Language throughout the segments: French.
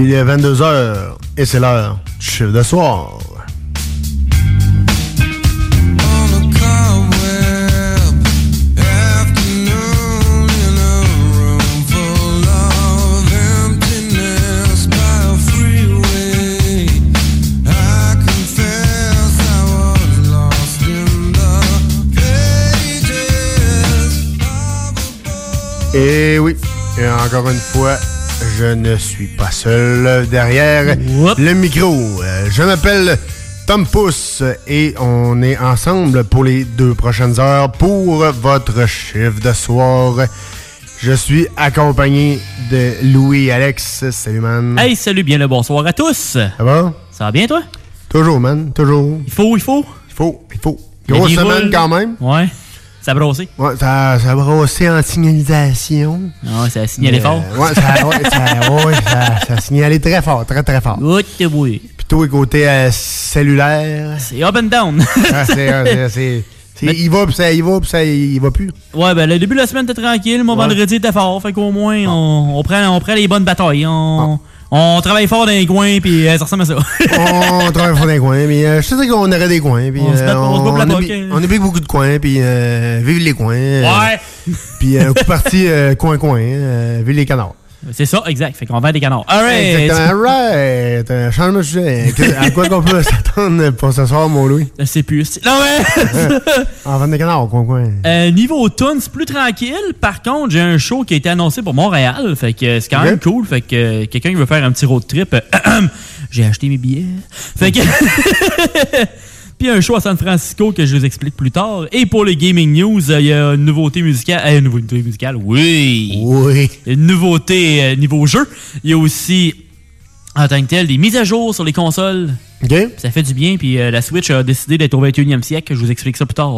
Il est 22h et c'est l'heure du chiffre de soir. Et oui, et encore une fois, je ne suis pas seul derrière le micro. Euh, Je m'appelle Tom Pousse et on est ensemble pour les deux prochaines heures pour votre chiffre de soir. Je suis accompagné de Louis Alex. Salut, man. Hey, salut, bien le bonsoir à tous. Ça va? Ça va bien, toi? Toujours, man. Toujours. Il faut, il faut. Il faut, il faut. Grosse semaine quand même. Ouais. Ça a brossé? Ouais, ça, ça a brossé en signalisation. Ouais, ça a signalé Mais, fort. euh, Ouais, ça, ouais, ça, ouais, ça, ça a signalé très fort, très très fort. Ouh, oui. Plutôt côté euh, cellulaire. C'est up and down. Ah, c'est, il va, puis ça, il va, puis ça, il va plus. Ouais, ben le début de la semaine était tranquille. Mon Ouais. vendredi était fort. Fait qu'au moins, on, on, prend, on prend les bonnes batailles. On, on travaille fort dans les coins, puis euh, ça ressemble à ça. on travaille fort dans les coins, mais euh, je sais qu'on aurait des coins, puis On euh, on on, hein. on oublie beaucoup de coins, puis euh, vive les coins. euh, Ouais. Puis coup parti coin-coin, vive les canards. C'est ça, exact. Fait qu'on vend des canards. Alright. Exactement, right. Euh, Change-moi de sujet. À quoi qu'on peut s'attendre pour ce soir, mon Louis? Sais plus. Non, mais. En vente des canards, coin-coin. Euh, niveau tune, c'est plus tranquille. Par contre, j'ai un show qui a été annoncé pour Montréal. Fait que c'est quand même cool. Fait que euh, quelqu'un qui veut faire un petit road trip, j'ai acheté mes billets. Fait que. Puis un show à San Francisco que je vous explique plus tard. Et pour les gaming news, euh, il y a une nouveauté musicale. euh, une nouveauté musicale, oui. Oui. Une nouveauté euh, niveau jeu. Il y a aussi, en tant que tel, des mises à jour sur les consoles. OK. Ça fait du bien. Puis euh, la Switch a décidé d'être au 21e siècle. Je vous explique ça plus tard.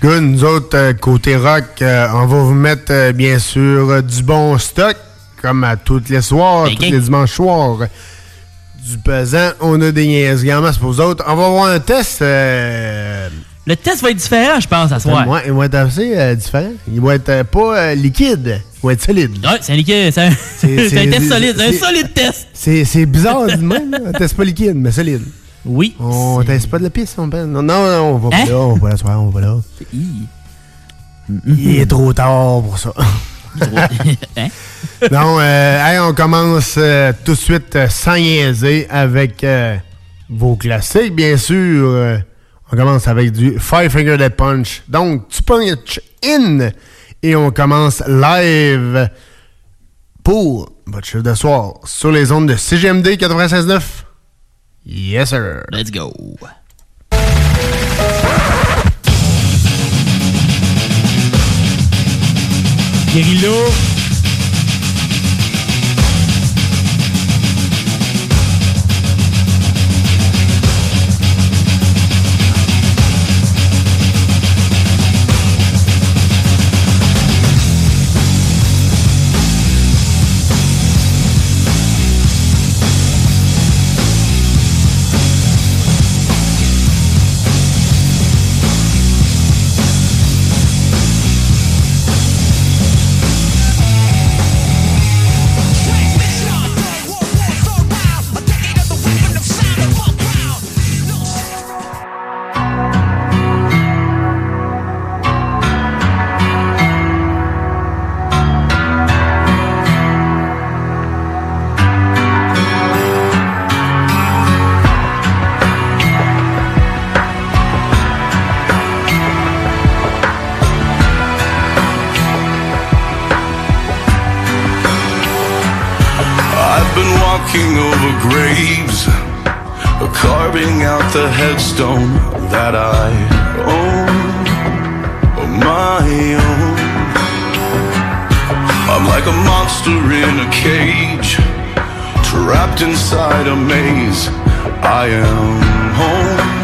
Good, nous autres, côté rock, on va vous mettre bien sûr du bon stock, comme à tous les soirs, Ben, tous les dimanches soirs. Du pesant, on a des niaiseries en masse pour vous autres. On va avoir un test. euh, Le test va être différent, je pense, à soir. ouais, il va être assez euh, différent. Il va être euh, pas liquide, il va être solide. Ouais, c'est un liquide. C'est un, test solide. c'est- Un solide test. C'est bizarre de même, un test pas liquide, mais solide. Oui. On teste pas de la piste, on peut- Non, non, non, on va Hein? pas là, on va pas on va là. Il est trop tard pour ça. Hein? non, euh, hey, on commence euh, tout de suite euh, sans niaiser avec euh, vos classiques, bien sûr. On commence avec du Five Finger Dead Punch. Donc, tu punch in et on commence live pour votre chiffre de soir sur les ondes de CGMD 96.9. Yes, sir. Let's go. Guerrilla. stone that I own, my own. I'm like a monster in a cage, trapped inside a maze. I am home.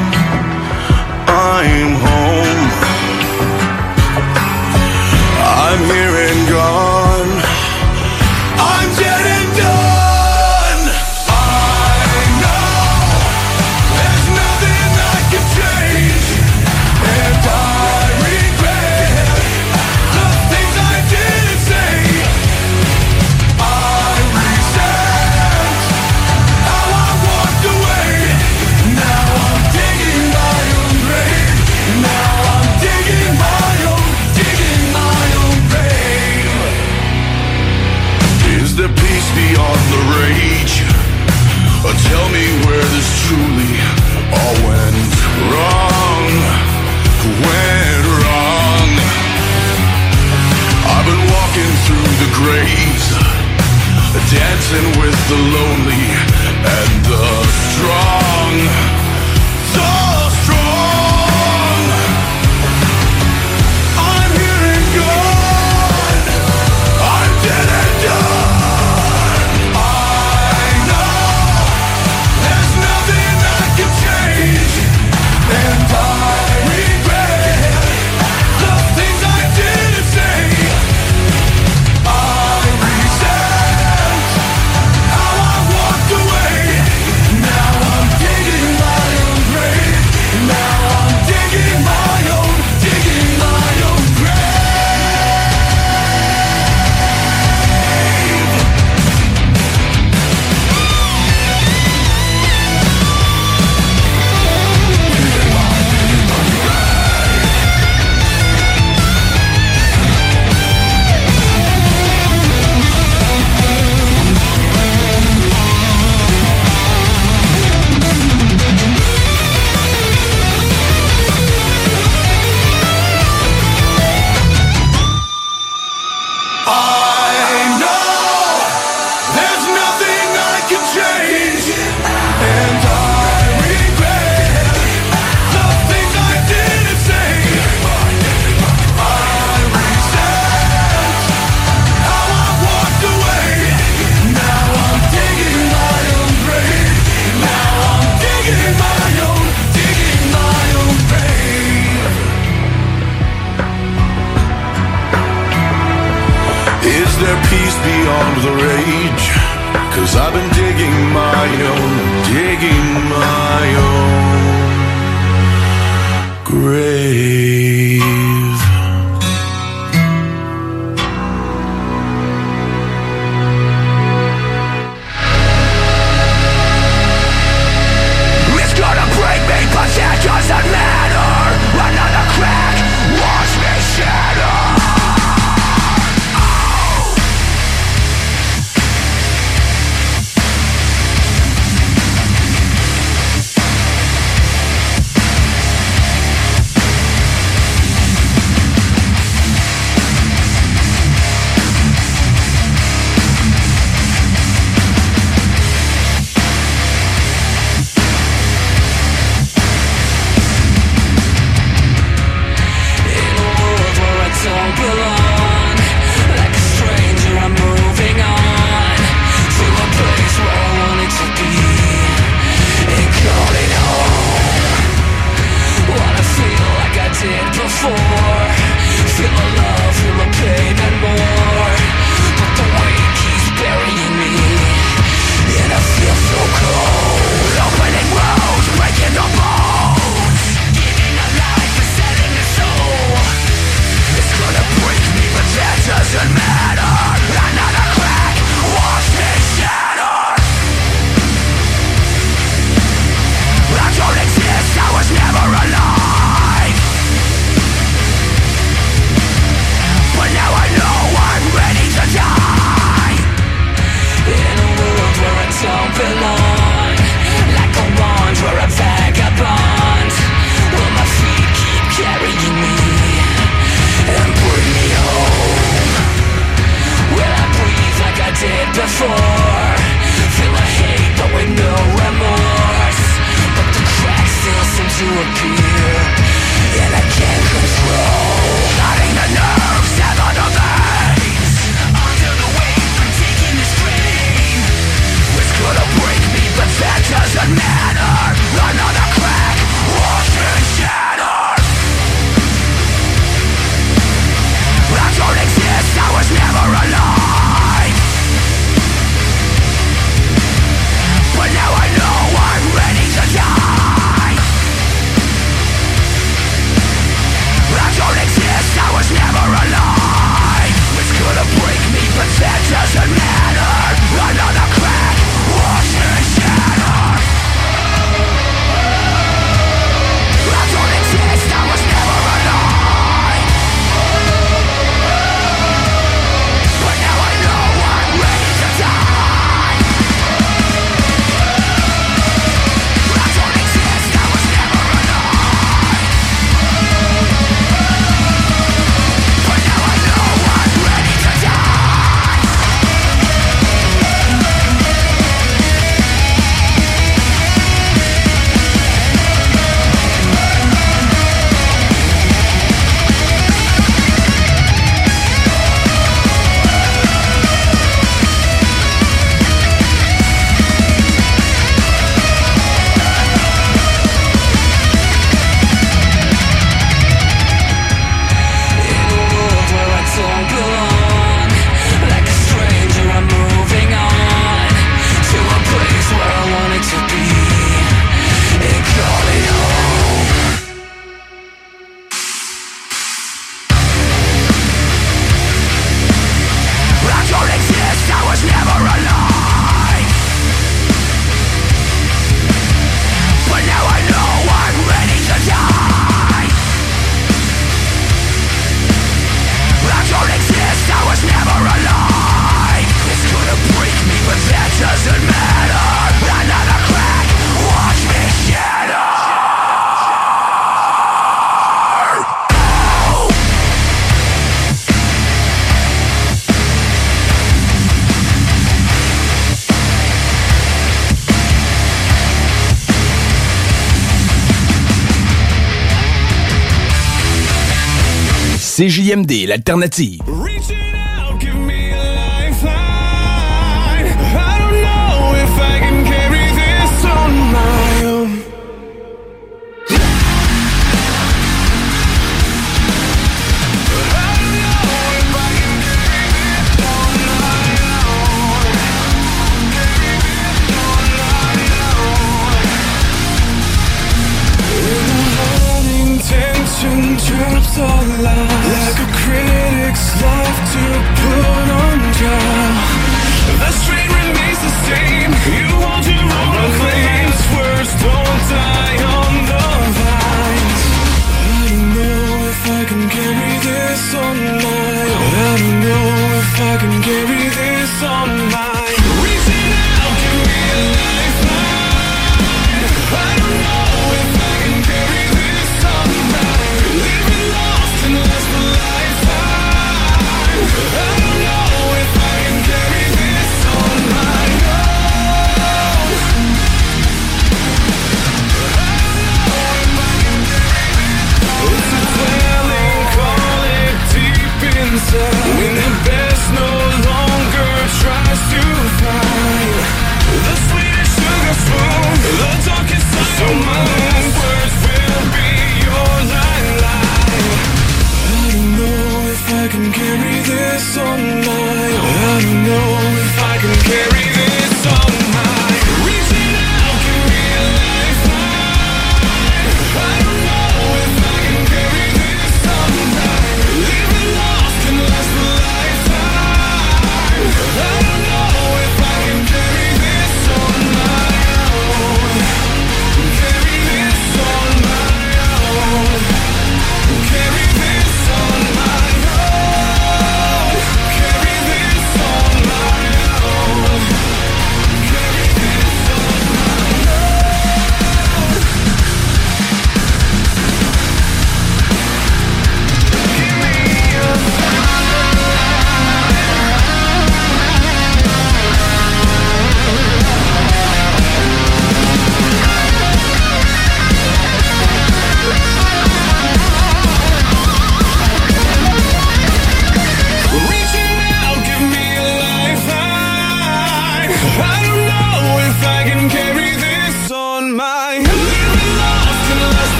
CJMD, l'alternative.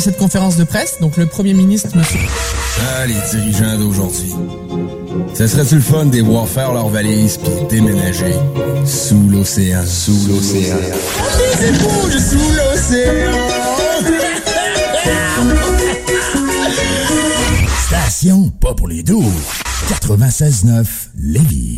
Cette conférence de presse. Donc le Premier ministre, monsieur... Ah, les dirigeants d'aujourd'hui. Ça serait-tu le fun de les voir faire leurs valises puis déménager sous l'océan? Sous l'océan. Les éponges sous l'océan. Station pas pour les doux. 96.9 Lévis.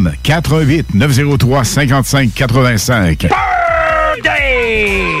418 903 55 85. Birthday!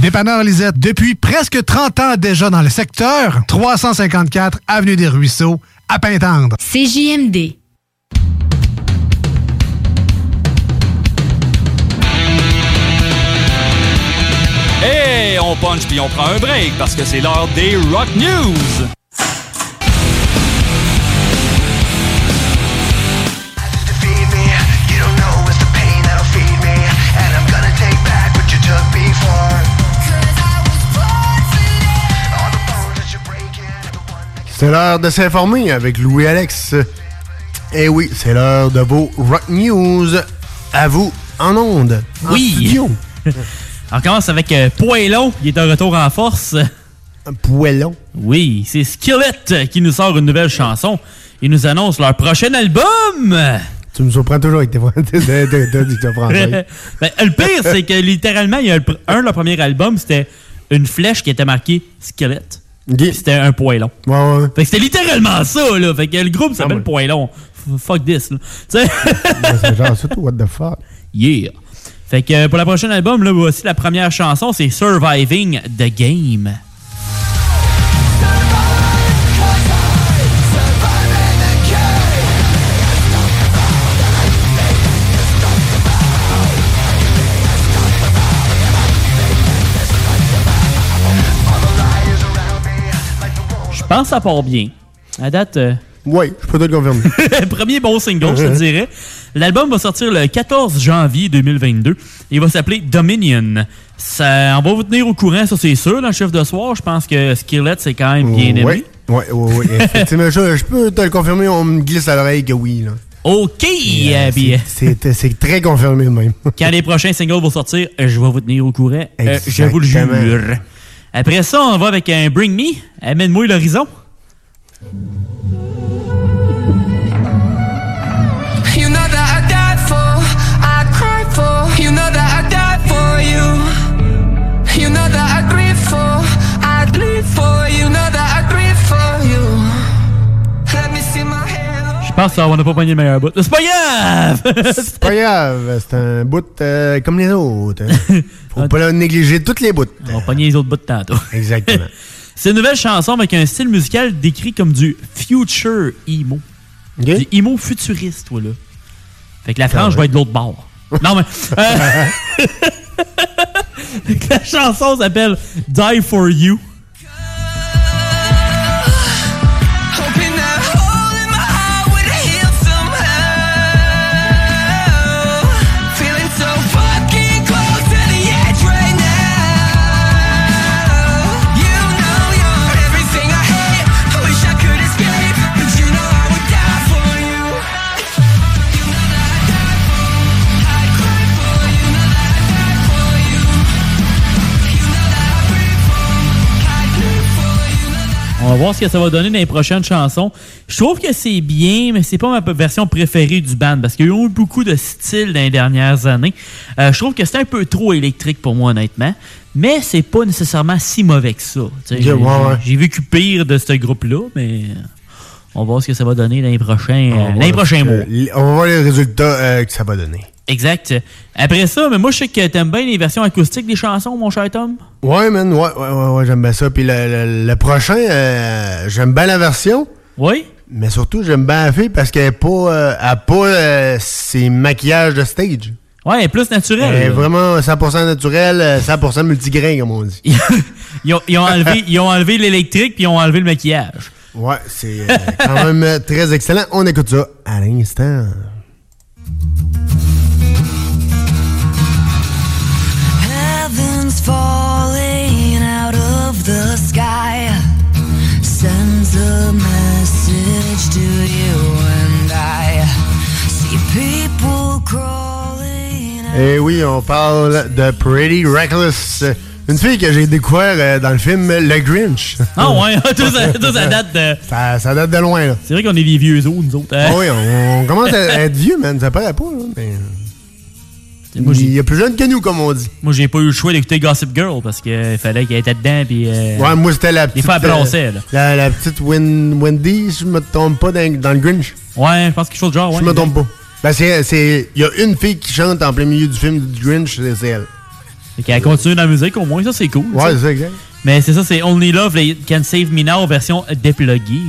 Dépanneur Lisette, depuis presque 30 ans déjà dans le secteur, 354 Avenue des Ruisseaux, à Pintendre. CJMD. Et on punch puis on prend un break parce que c'est l'heure des Rock News. C'est l'heure de s'informer avec Louis-Alex. Eh oui, c'est l'heure de vos Rock News. À vous, en onde. en Oui. On commence avec euh, qui est de retour en force. Poilon? Oui, c'est Skillet qui nous sort une nouvelle chanson. Ils nous annoncent leur prochain album. Tu me surprends toujours avec tes français. Ben, le pire, c'est que littéralement, il y a un, le premier album, c'était une flèche qui était marquée Skillet. C'était un poilon. Ouais, ouais. Fait que c'était littéralement ça, là. Fait que le groupe s'appelle ouais. Poilon. F- Fuck this, là. Tu sais? C'est genre surtout what the fuck. Yeah. Fait que pour le prochain album, là, voici la première chanson, c'est Surviving the Game. Pense que ça part bien. À date. oui, je peux te le confirmer. Premier bon single, je te dirais. L'album va sortir le 14 janvier 2022. Il va s'appeler Dominion. Ça, on va vous tenir au courant, ça c'est sûr, dans le chef de soir. Je pense que Skillet, c'est quand même bien aimé. Oui, oui, oui. Effectivement, je, je peux te le confirmer, on me glisse à l'oreille que oui. Là. OK! Euh, bien. c'est- très confirmé même. Quand les prochains singles vont sortir, euh, je vais vous tenir au courant. Euh, je vous le jure. Après ça, on va avec un Bring Me. Amène-moi l'horizon. Ah, ça, on n'a pas pogné le meilleur bout. C'est pas grave! C'est pas grave, c'est un bout euh, comme les autres. hein. Faut pas négliger toutes les bouts. On va pogner les autres bouts tantôt. Exactement. C'est une nouvelle chanson avec un style musical décrit comme du future emo. Du emo futuriste, toi, là. Fait que la frange va être de l'autre bord. Non, mais. euh, la chanson s'appelle Die for You. On va voir ce que ça va donner dans les prochaines chansons. Je trouve que c'est bien, mais c'est pas ma version préférée du band parce qu'il y a eu beaucoup de styles dans les dernières années. Euh, je trouve que c'est un peu trop électrique pour moi, honnêtement. Mais c'est pas nécessairement si mauvais que ça. J'ai ouais, ouais. vécu pire de ce groupe-là, mais on va voir ce que ça va donner dans les prochains, euh, les prochains mois. On va voir les résultats euh, que ça va donner. Exact. Après ça, mais moi, je sais que t'aimes bien les versions acoustiques des chansons, mon cher Tom. Ouais, man, ouais, ouais, ouais, ouais, j'aime bien ça. Puis le, le- le prochain, euh, j'aime bien la version. Oui. Mais surtout, j'aime bien la fille parce qu'elle n'a pas, euh, a pas euh, ses maquillages de stage. Ouais, elle est plus naturelle. Elle est vraiment 100% naturelle, euh, 100% multigrain, comme on dit. Ils ont, ils ont enlevé, ils ont enlevé l'électrique puis ils ont enlevé le maquillage. Ouais, c'est quand même très excellent. On écoute ça à l'instant. Falling out of the sky. Sends a message to you and I. See people crawling. Et oui, on parle de Pretty Reckless. Une fille que j'ai découvert euh, dans le film Le Grinch. Ah ouais, tout ça, tout ça date de. Ça, ça date de loin, là. C'est vrai qu'on est des vieux os, nous autres. hein? Ah oui, on, on commence à être vieux, man. Ça paraît pas, là, mais... Il y a plus jeune que nous, comme on dit. Moi, j'ai pas eu le choix d'écouter Gossip Girl parce qu'il fallait qu'elle était dedans. Puis, euh, Ouais, moi, c'était la Des petite... fois, elle bronçait, euh, là. La, la petite Win- Wendy, si je me trompe pas, dans, dans le Grinch. Ouais, je pense quelque chose de genre, ouais. Je me trompe pas. Ben, c'est... c'est- Il y a une fille qui chante en plein milieu du film du Grinch, c'est elle. Fait qu'elle continue dans la musique, au moins, ça, c'est cool. Ouais, c'est ça, exact. Mais c'est ça, c'est Only Love Can Save Me Now version dépluguée.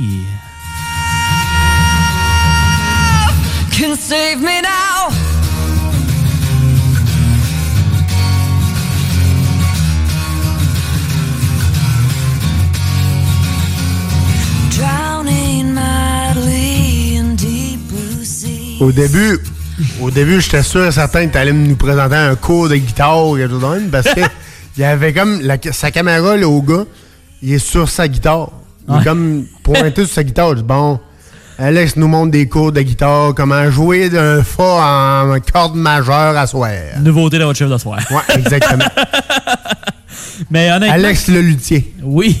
Can save me Au début, au début, j'étais sûr et certain que tu allais nous présenter un cours de guitare ou quelque chose de même, parce que il y avait comme la- sa caméra là, au gars, il est sur sa guitare. Il est Ouais. comme pointé sur sa guitare. Je dis, bon, Alex nous montre des cours de guitare, comment jouer d'un fa en corde majeure à soir. Nouveauté de votre chef de soir. Ouais, exactement. Mais honnêtement. Alex le luthier. Oui.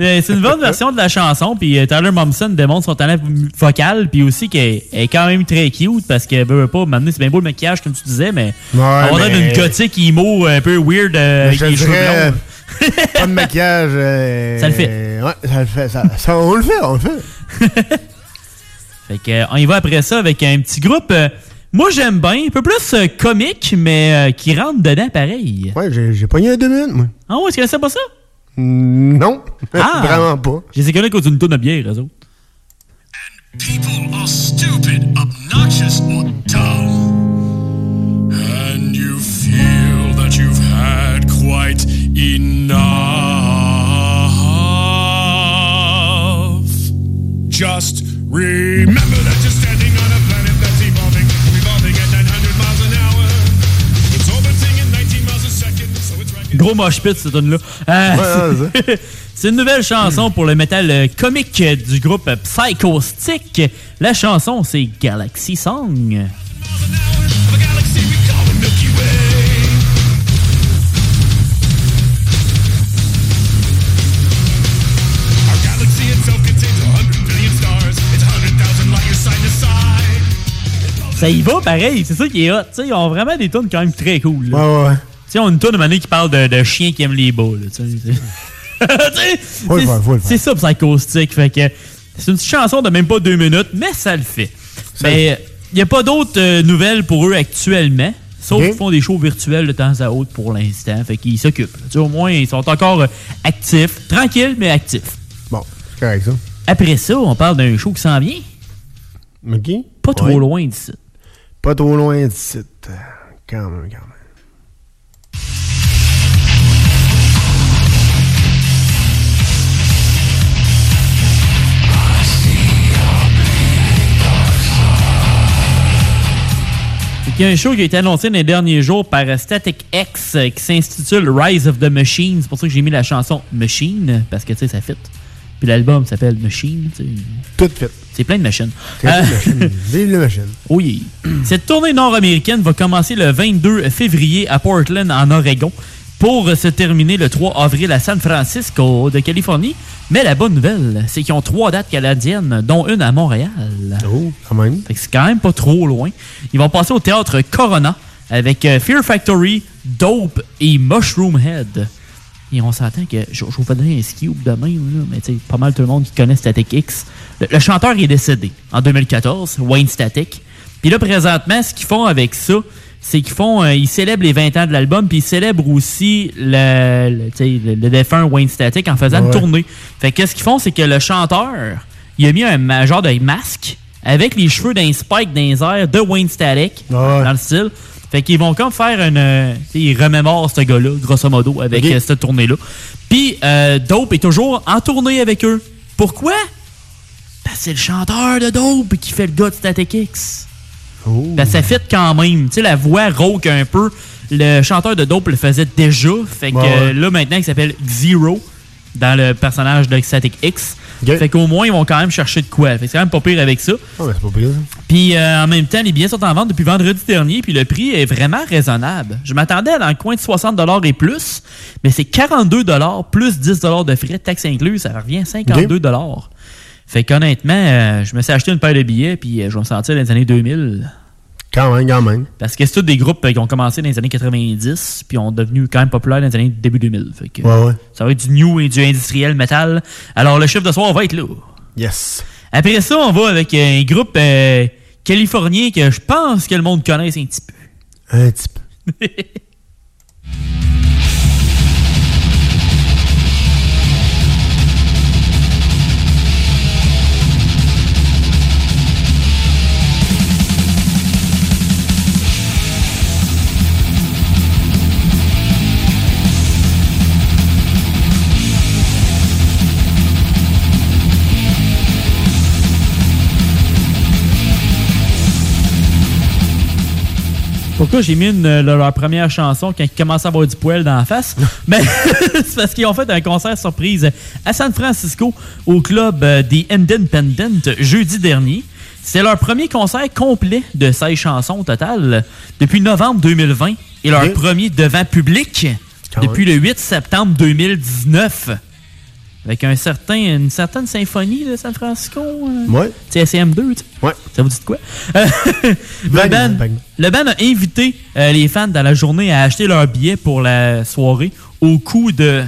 Euh, C'est une bonne version de la chanson, puis euh, Tyler Momsen démontre son talent vocal, puis aussi qu'elle elle est quand même très cute parce qu'elle veut pas m'amener, c'est bien beau le maquillage comme tu disais, mais Ouais, on va mais- une gothique emo un peu weird euh, avec les cheveux blonds. pas de maquillage. euh, Ça le fait. Ouais, ça le fait. ça- ça- on le fait, on le fait. Fait que, euh, on y va après ça avec un petit groupe. euh, moi, j'aime bien, un peu plus euh, comique, mais euh, qui rentre dedans pareil. Ouais, j'ai j'ai pogné un deux minutes, moi. Ah ouais, est-ce que c'est pas ça? Non, Ah! vraiment pas. Je les ai connus contre une tonne de bière, eux autres. People are stupid, obnoxious, or dumb. And you feel that you've had quite enough. Just remember that Gros mosh pit, cette tune là c'est une nouvelle chanson pour le métal euh, comique euh, du groupe euh, Psycho Stick. La chanson, c'est Galaxy Song. Our galaxy itself contains 100 billion stars. It's 100,000 light years side to side. Ça y va pareil, c'est ça qui est hot. Tu sais, ils ont vraiment des tunes quand même très cool. là. Ouais, ouais. Sais, on a une de manière qui parle de, de chiens qui aiment les bas. là, tu sais. C'est- ça, Psycho Stick. Fait que C'est une petite chanson de même pas deux minutes, mais ça le fait. Mais il n'y a pas d'autres euh, nouvelles pour eux actuellement. Sauf qu'ils font des shows virtuels de temps à autre pour l'instant. Fait qu'ils s'occupent. Tu sais, au moins, ils sont encore euh, actifs. Tranquilles, mais actifs. Bon, c'est correct ça. Après ça, on parle d'un show qui s'en vient. OK. Pas trop loin d'ici. Pas trop loin d'ici. Quand même, quand même. Il y a un show qui a été annoncé dans les derniers jours par Static X euh, qui s'intitule Rise of the Machine. C'est pour ça que j'ai mis la chanson Machine, parce que tu sais, ça fit. Puis l'album s'appelle Machine. tu sais. Tout fit. C'est plein de machines. C'est plein de Euh, machines. Vive les machines. Yeah. Cette tournée nord-américaine va commencer le 22 février à Portland, en Oregon, pour se terminer le 3 avril à San Francisco de Californie. Mais la bonne nouvelle, c'est qu'ils ont trois dates canadiennes, dont une à Montréal. Oh, quand même. Fait que c'est quand même pas trop loin. Ils vont passer au théâtre Corona avec euh, Fear Factory, Dope et Mushroom Head. Et on s'entend que je, je vous donner un scoop de même, là, mais tu pas mal tout le monde qui connaît Static X. Le, le chanteur est décédé en 2014, Wayne Static. Puis là, présentement, ce qu'ils font avec ça, c'est qu'ils font, euh, ils célèbrent les 20 ans de l'album, puis ils célèbrent aussi le, le, tu sais, le- le défunt Wayne Static en faisant une tournée. Fait que qu'est-ce qu'ils font, c'est que le chanteur, il a mis un genre de masque avec les cheveux d'un spike airs de Wayne Static, dans le style. Fait qu'ils vont comme faire une. euh, ils remémorent ce gars-là, grosso modo, avec euh, cette tournée-là. Puis euh, Dope est toujours en tournée avec eux. Pourquoi? Parce que c'est le chanteur de Dope qui fait le gars de Static X. Ben, ça fit quand même. Tu sais, la voix rauque un peu. Le chanteur de Dope le faisait déjà. Fait que Ouais, ouais. là, maintenant, il s'appelle Zero dans le personnage de Static X. Fait qu'au moins, ils vont quand même chercher de quoi. Fait que c'est quand même pas pire avec ça. Ben, c'est pas pire. Puis euh, en même temps, les billets sont en vente depuis vendredi dernier, puis le prix est vraiment raisonnable. Je m'attendais à dans le coin de 60 et plus, mais c'est 42 plus 10 de frais, taxes inclus, ça revient à 52 Fait qu'honnêtement, euh, je me suis acheté une paire de billets, puis euh, je vais me sentir dans les années 2000. Quand même, quand même. Parce que c'est tous des groupes euh, qui ont commencé dans les années 90, puis ont devenu quand même populaires dans les années début 2000. Fait que, Ouais, ouais. Ça va être du new et du industriel metal. Alors le chiffre de soir va être là. Yes. Après ça, on va avec un groupe californien que je pense que le monde connaisse un petit peu. Un petit peu. Pourquoi j'ai mis une, euh, leur première chanson quand ils commencent à avoir du poil dans la face? Mais c'est parce qu'ils ont fait un concert surprise à San Francisco au club euh, des Independent jeudi dernier. C'est leur premier concert complet de 16 chansons au total depuis novembre 2020 et leur premier devant public depuis le 8 septembre 2019. Avec un certain, une certaine symphonie de San Francisco. euh, Ouais. tu sais, SM2, tu sais. Ouais. Ça vous dit de quoi? Euh, le, band, vaguement. le band a invité euh, les fans dans la journée à acheter leur billet pour la soirée au coût de.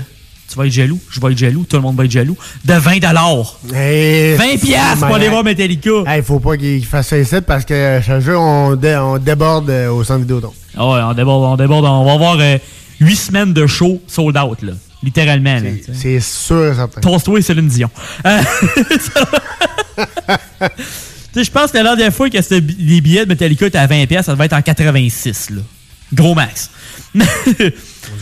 Tu vas être jaloux, je vais être jaloux, tout le monde va être jaloux. De 20 Hey, 20 piastres pour aller voir Metallica. Hey, faut pas qu'il fasse ça ici parce que chaque jour, on, dé- on déborde euh, au centre vidéo. Ah ouais, on déborde, on déborde. On va avoir 8 semaines de show sold out, là. Littéralement. C'est sûr et certain. Tosse-toi et Céline Dion. Euh, je pense que la dernière fois que les billets de Metallica étaient à 20$, ça devait être en 86, là. Gros max. En tout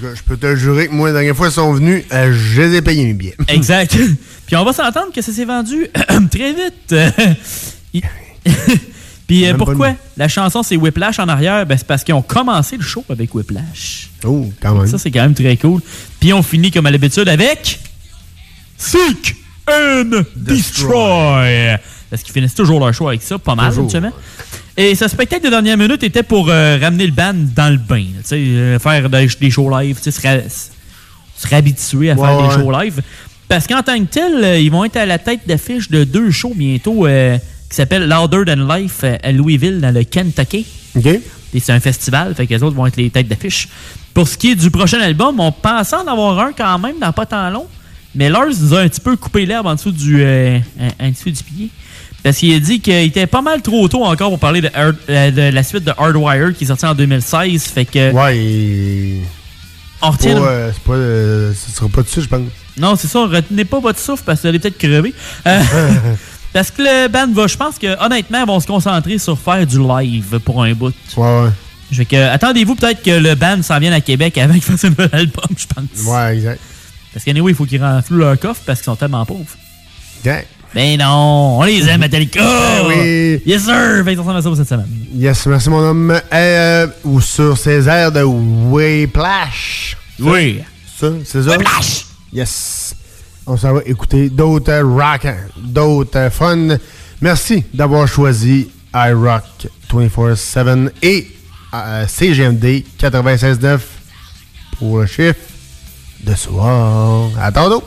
cas, je peux te jurer que moi, la dernière fois, ils sont venus, euh, je les ai payés mes billets. exact. Puis on va s'entendre que ça s'est vendu très vite. Il- Puis euh, pourquoi la chanson c'est Whiplash en arrière? Ben, c'est parce qu'ils ont commencé le show avec Whiplash. Oh, quand même. Ça, c'est quand même très cool. Puis on finit comme à l'habitude avec. Seek and Destroy. Parce qu'ils finissent toujours leur show avec ça, pas mal, habituellement. Et ce spectacle de dernière minute était pour euh, ramener le band dans le bain. là, tu sais, euh, faire des, des shows live, se, ra- se réhabituer à Ouais, faire des shows live. Parce qu'en tant que tel, ils vont être à la tête d'affiche de deux shows bientôt euh, qui s'appellent Louder Than Life euh, à Louisville, dans le Kentucky. OK. Et c'est un festival, fait que les autres vont être les têtes d'affiche. Pour ce qui est du prochain album, on pensait en avoir un quand même dans pas tant long. Mais Lars nous a un petit peu coupé l'herbe en dessous du, euh, en- dessous du pied. Parce qu'il a dit qu'il était pas mal trop tôt encore pour parler de, Hard- euh, de la suite de Hardwire qui est sortie en 2016. Fait que. Ouais, et... On retient. pas, euh, pas, euh, ce sera pas dessus, je pense. Non, c'est ça, retenez pas votre souffle parce que vous allez peut-être crever. Parce que le band va, je pense que honnêtement, ils vont se concentrer sur faire du live pour un bout. Ouais, ouais. Fait que, attendez-vous peut-être que le band s'en vienne à Québec avant qu'ils fassent un nouvel album, je pense. Ouais, exact. Parce qu'anyway, il faut qu'ils renflouent leur coffre parce qu'ils sont tellement pauvres. Exact. Ben non, on les aime, Metallica! Ben oui. Yes, sir! Fait ça pour cette semaine. Yes, merci mon homme. Euh, ou sur ces airs de Whiplash. Oui. Ça, c'est ça? Whiplash! Yes. On s'en va écouter d'autres rock, d'autres euh, fun. Merci d'avoir choisi iRock 24-7 et euh, CGMD 96.9 pour le chiffre de soir. À tantôt!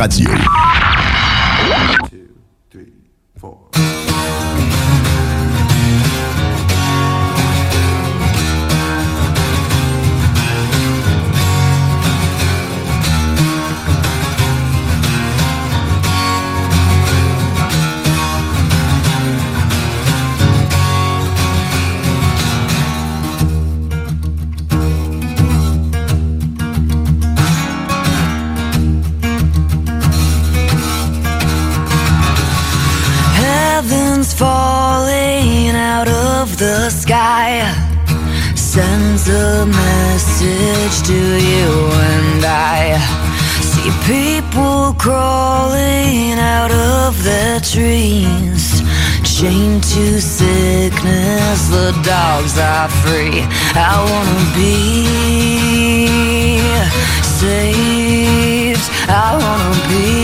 Radio. Sends a message to you and I See people crawling out of their trees Chained to sickness, the dogs are free. I wanna be saved. I wanna be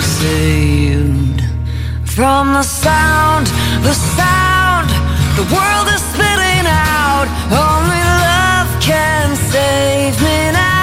saved. From the sound, the sound the world can save me now.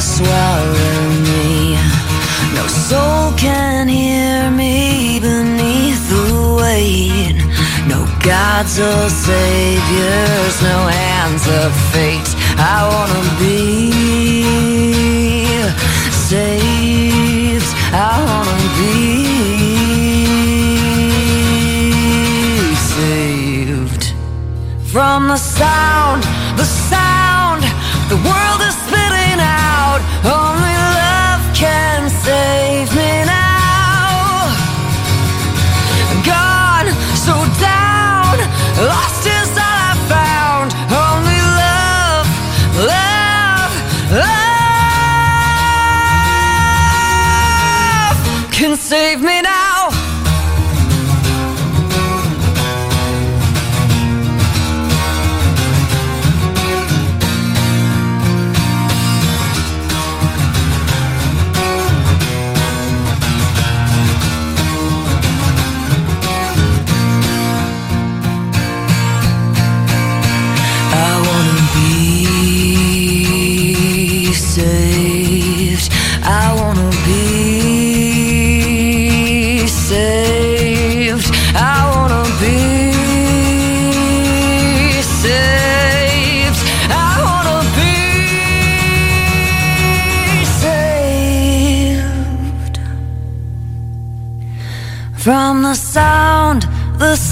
Swallow me No soul can hear me beneath the weight. No gods or saviors, no hands of fate. I wanna be saved. I wanna be saved. From the sound, the sound the world. Only love can save me now.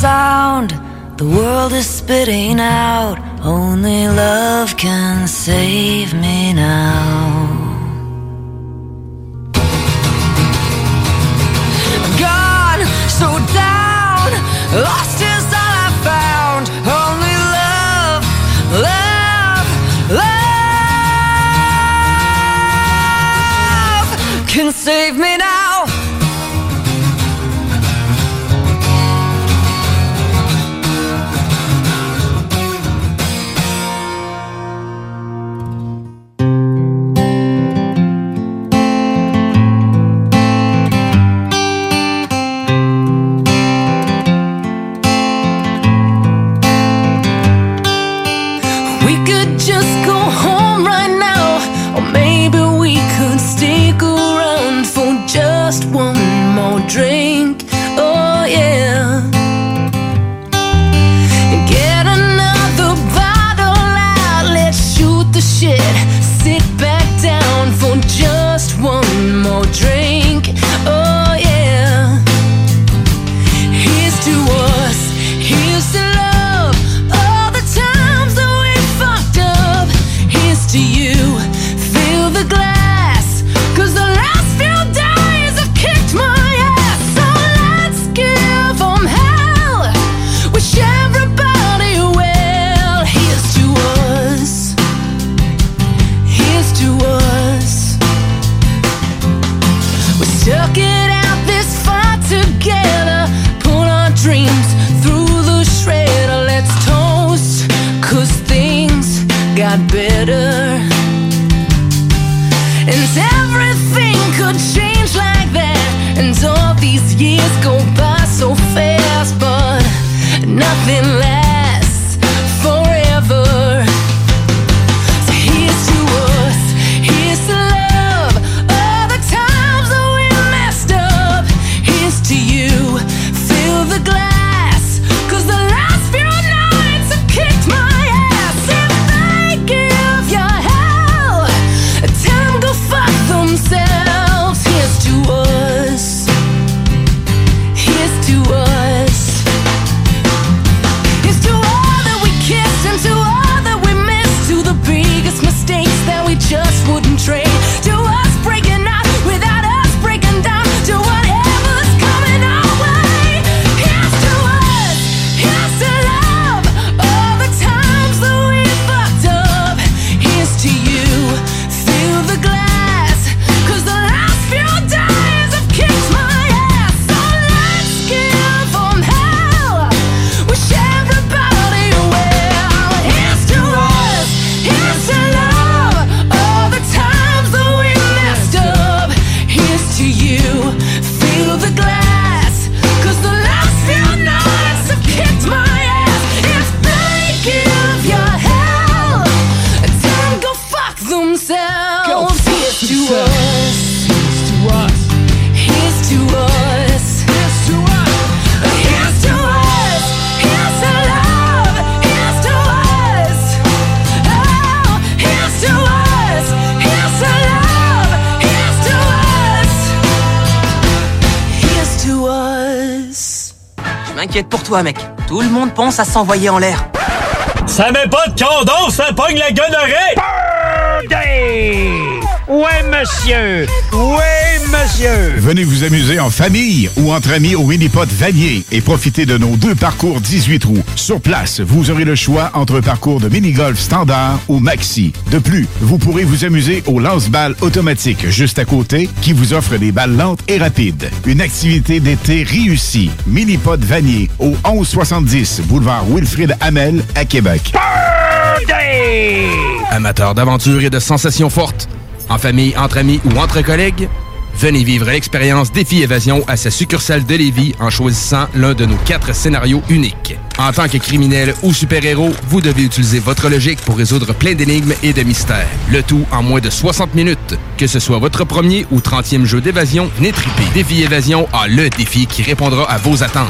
Sound. The world is spitting out. Only love can save me now. Toi, mec. Tout le monde pense à s'envoyer en l'air. Ça met pas de condom, ça pogne la gonorrhée! Ouais, monsieur! Ouais, monsieur! Venez vous amuser en famille ou entre amis au Minipod Vanier et profitez de nos deux parcours 18 trous. Sur place, vous aurez le choix entre un parcours de mini-golf standard ou maxi. De plus, vous pourrez vous amuser au lance-balles automatique juste à côté qui vous offre des balles lentes et rapides. Une activité d'été réussie. Minipod Vanier au 1170 boulevard Wilfrid Hamel à Québec. Amateurs d'aventure et de sensations fortes, en famille, entre amis ou entre collègues, venez vivre l'expérience Défi Évasion à sa succursale de Lévis en choisissant l'un de nos quatre scénarios uniques. En tant que criminel ou super-héros, vous devez utiliser votre logique pour résoudre plein d'énigmes et de mystères. Le tout en moins de 60 minutes. Que ce soit votre premier ou 30e jeu d'évasion, triper. Défi Évasion a le défi qui répondra à vos attentes.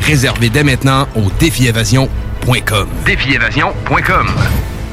Réservez dès maintenant au défiévasion.com. Défiévasion.com.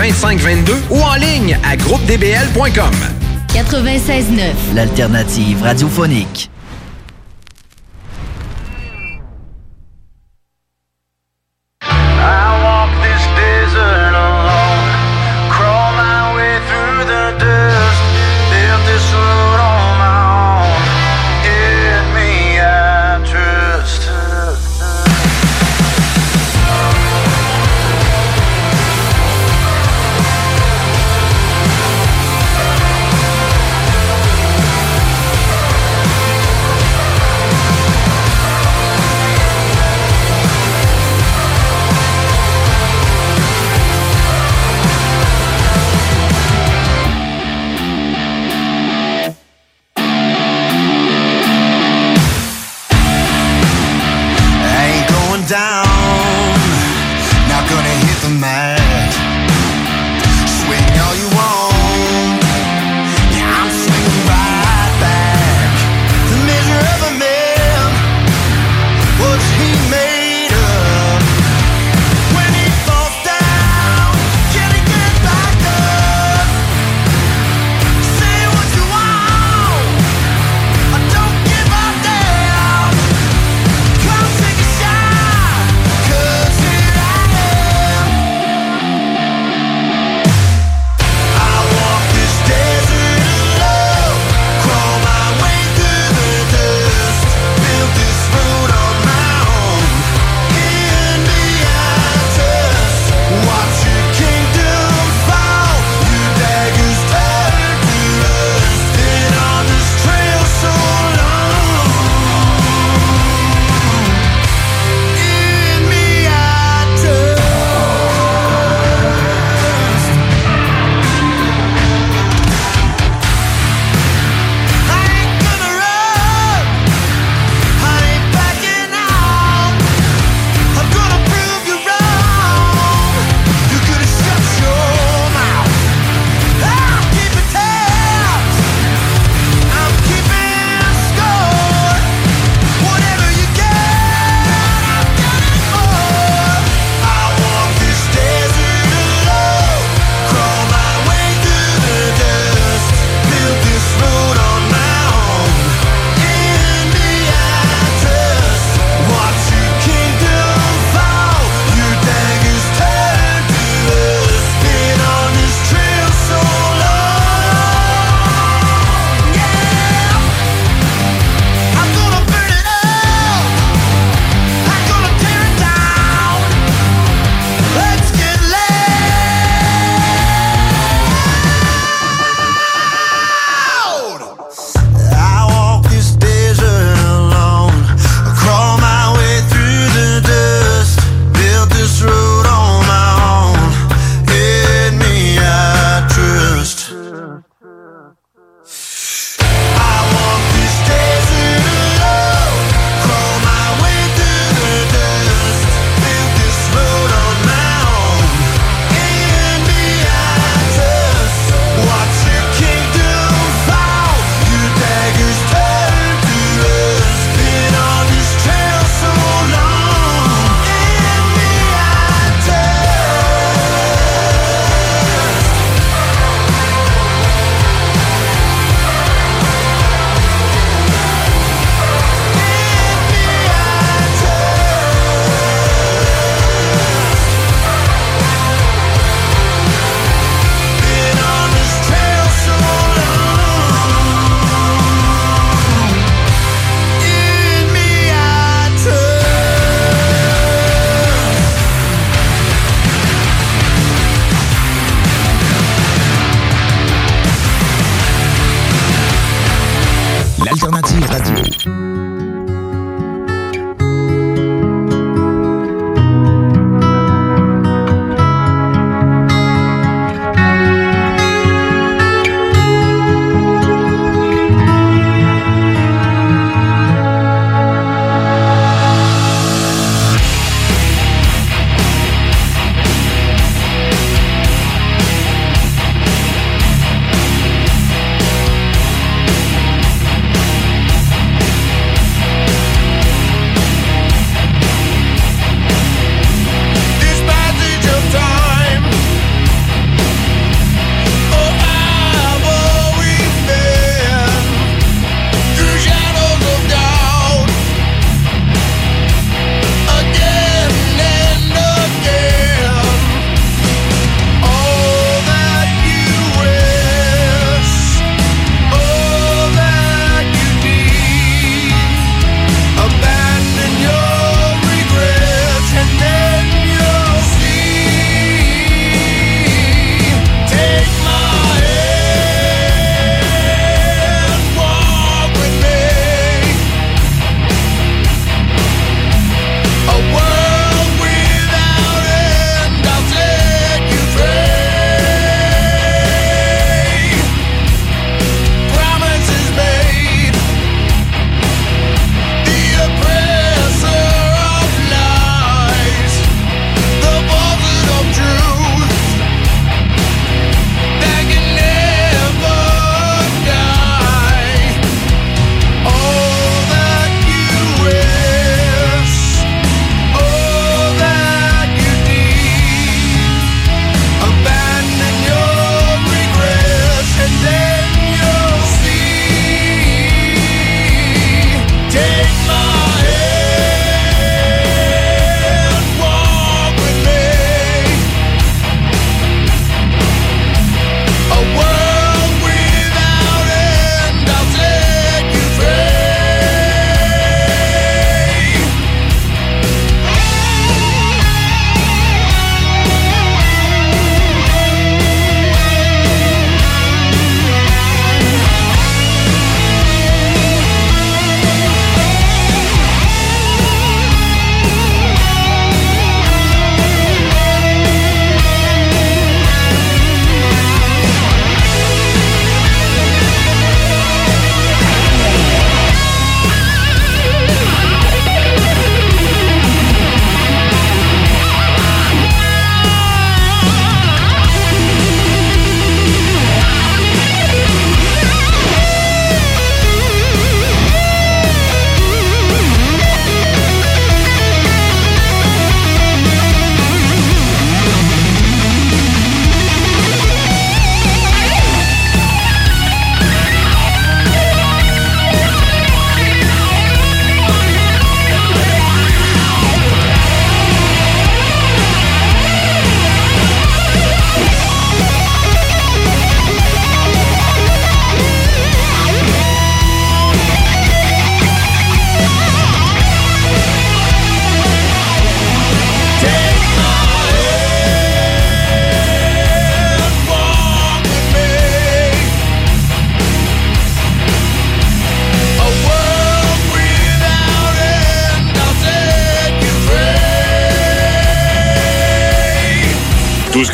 2522 ou en ligne à groupedbl.com. 96.9. L'alternative radiophonique. I walk this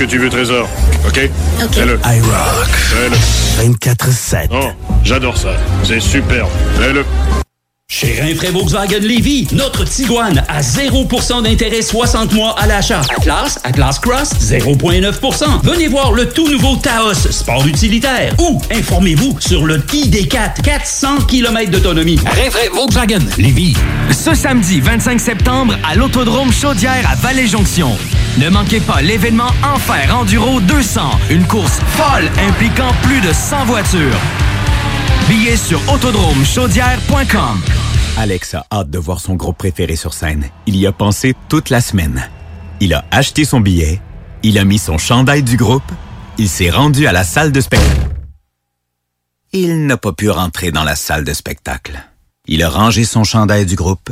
tu veux, Trésor. OK? OK. Fais-le. I rock. Fais-le. 24-7. Oh, j'adore ça. C'est superbe. Fais-le. Chez Rinfraie Volkswagen Levy, notre Tiguan à 0% d'intérêt 60 mois à l'achat. Atlas, Atlas Cross, 0,9%. Venez voir le tout nouveau Taos, sport utilitaire. Ou informez-vous sur le ID4, 400 km d'autonomie. Rinfraie Volkswagen Levy. Ce samedi 25 septembre à l'Autodrome Chaudière à Vallée-Jonction. Ne manquez pas l'événement Enfer Enduro 200, une course folle impliquant plus de 100 voitures. Billets sur autodromechaudière.com. Alex a hâte de voir son groupe préféré sur scène. Il y a pensé toute la semaine. Il a acheté son billet, il a mis son chandail du groupe, il s'est rendu à la salle de spectacle. Il n'a pas pu rentrer dans la salle de spectacle. Il a rangé son chandail du groupe,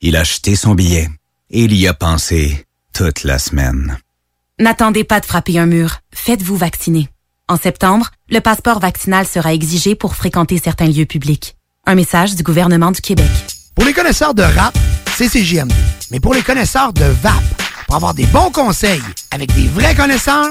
il a acheté son billet et il y a pensé toute la semaine. N'attendez pas de frapper un mur. Faites-vous vacciner. En septembre, le passeport vaccinal sera exigé pour fréquenter certains lieux publics. Un message du gouvernement du Québec. Pour les connaisseurs de rap, c'est CGMD. Mais pour les connaisseurs de VAP, pour avoir des bons conseils avec des vrais connaisseurs,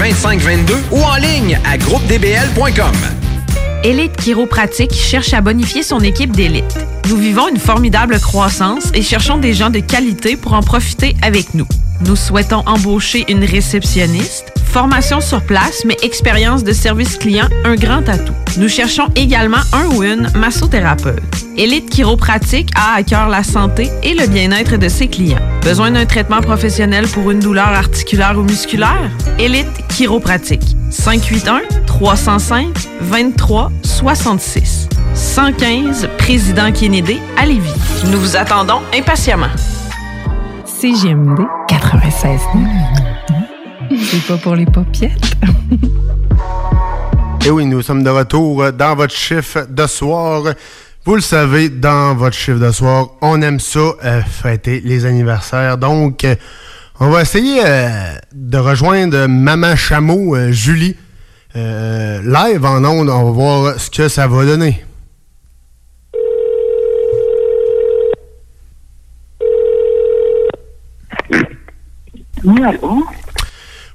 418-681-2522 ou en ligne à groupedbl.com. Élite Chiropratique cherche à bonifier son équipe d'élite. Nous vivons une formidable croissance et cherchons des gens de qualité pour en profiter avec nous. Nous souhaitons embaucher une réceptionniste, formation sur place, mais expérience de service client, un grand atout. Nous cherchons également un ou une massothérapeute. Élite Chiropratique a à cœur la santé et le bien-être de ses clients. Besoin d'un traitement professionnel pour une douleur articulaire ou musculaire? Élite Chiropratique. 581-305-2366. 115 Président Kennedy à Lévis. Nous vous attendons impatiemment. CGMD 96 C'est pas pour les paupiètes. Et oui, nous sommes de retour dans votre chiffre de soir. Vous le savez, dans votre chiffre de soir, on aime ça, euh, fêter les anniversaires. Donc, euh, on va essayer euh, de rejoindre Maman Chameau, Julie, live en ondes. On va voir ce que ça va donner.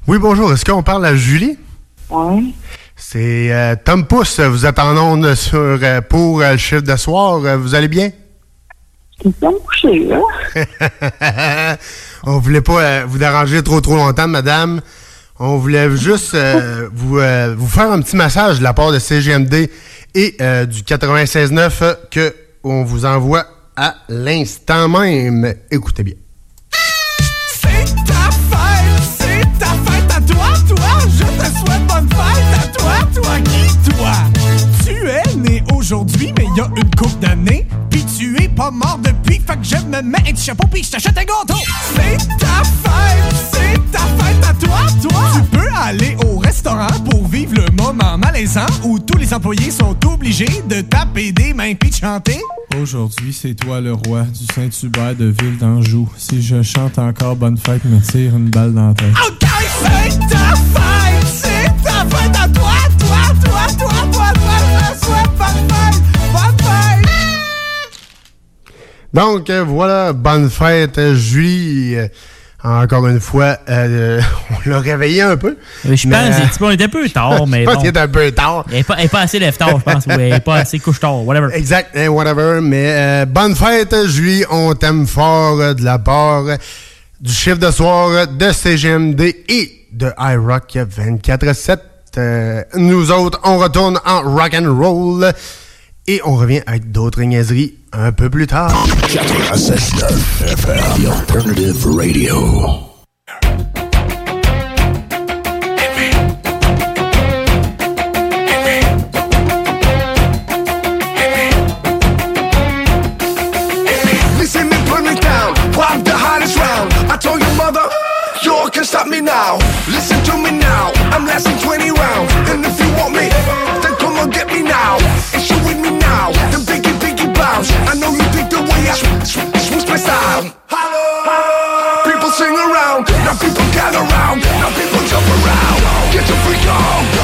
Oui, bonjour. Est-ce qu'on parle à Julie? Oui. C'est euh, Tom Pousse. Vous êtes en onde sur, euh, pour euh, le chiffre de soir. Euh, vous allez bien? Là. On voulait pas vous déranger trop trop longtemps, madame. On voulait juste euh, vous, euh, vous faire un petit message de la part de CGMD et euh, du 96.9 euh, que on vous envoie à l'instant même. Écoutez bien. Toi, qui, toi? Tu es né aujourd'hui, mais il y a une couple d'années. Puis tu es pas mort depuis, fait que je me mets un petit chapeau puis je t'achète un gâteau. C'est ta fête, c'est ta fête à toi, toi. Tu peux aller au restaurant pour vivre le moment malaisant où tous les employés sont obligés de taper des mains puis de chanter. Aujourd'hui, c'est toi le roi du Saint-Hubert de Ville d'Anjou. Si je chante encore Bonne fête, me tire une balle dans la tête. Ok, c'est ta fête, c'est ta fête à toi, Donc euh, voilà, bonne fête euh, Julie. Euh, encore une fois, on l'a réveillé un peu. Je pense, mais, était un peu tard, mais. Qu'il était un peu tard. Elle n'est pas, assez lève tard, je pense. elle n'est pas assez couche tard, whatever. Exact, whatever. Mais bonne fête, Julie. On t'aime fort de la part du chiffre de soir de CGMD et de iRock 24-7. Nous autres, on retourne en rock and roll et on revient avec d'autres niaiseries un peu plus tard. 96.9 FM, The Alternative Radio. Stop me now, listen to me now. I'm lasting 20 rounds, and if you want me, then I know you think the way I switch my sound. People sing around, now people gather around, now people jump around. Get your freak on.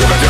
누가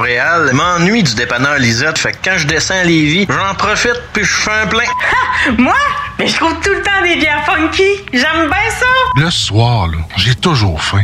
Montréal, m'ennuie du dépanneur Lisette. Fait que quand je descends à Lévis, j'en profite puis je fais un plein. Moi? Mais je trouve tout le temps des bières funky. J'aime bien ça. Le soir, là, j'ai toujours faim.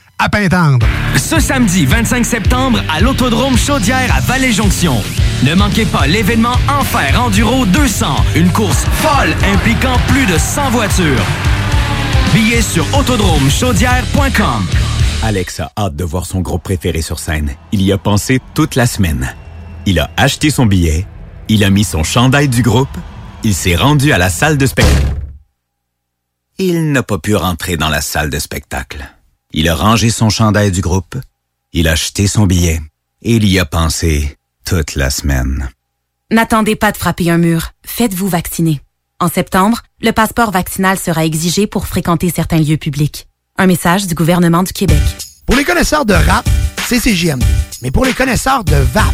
à Pintendre. Ce samedi 25 septembre à l'Autodrome Chaudière à Vallée-Jonction. Ne manquez pas l'événement Enfer Enduro 200, une course folle impliquant plus de 100 voitures. Billets sur autodromechaudière.com. Alex a hâte de voir son groupe préféré sur scène. Il y a pensé toute la semaine. Il a acheté son billet, il a mis son chandail du groupe, il s'est rendu à la salle de spectacle. Il n'a pas pu rentrer dans la salle de spectacle. Il a rangé son chandail du groupe, il a acheté son billet et il y a pensé toute la semaine. N'attendez pas de frapper un mur. Faites-vous vacciner. En septembre, le passeport vaccinal sera exigé pour fréquenter certains lieux publics. Un message du gouvernement du Québec. Pour les connaisseurs de rap, c'est CJMD. Mais pour les connaisseurs de VAP,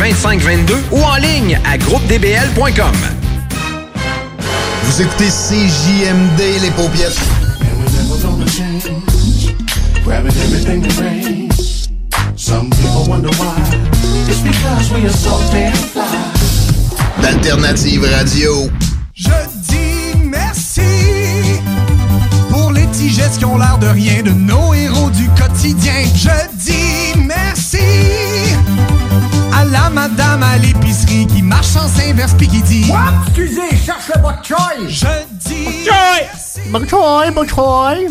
2522 ou en ligne à groupedbl.com. Vous écoutez CJMD, les paupières. Grabbing everything that rains. Some people wonder why. It's because we are so damn fly. D'Alternative Radio. Je dis merci pour les petits gestes qui ont l'air de rien de nos héros du quotidien. Je dis merci à la madame à l'épicerie qui marche sans inverse pis qui dit What? Excusez, cherche le bok choy. Je dis. Bok choy, bok choy.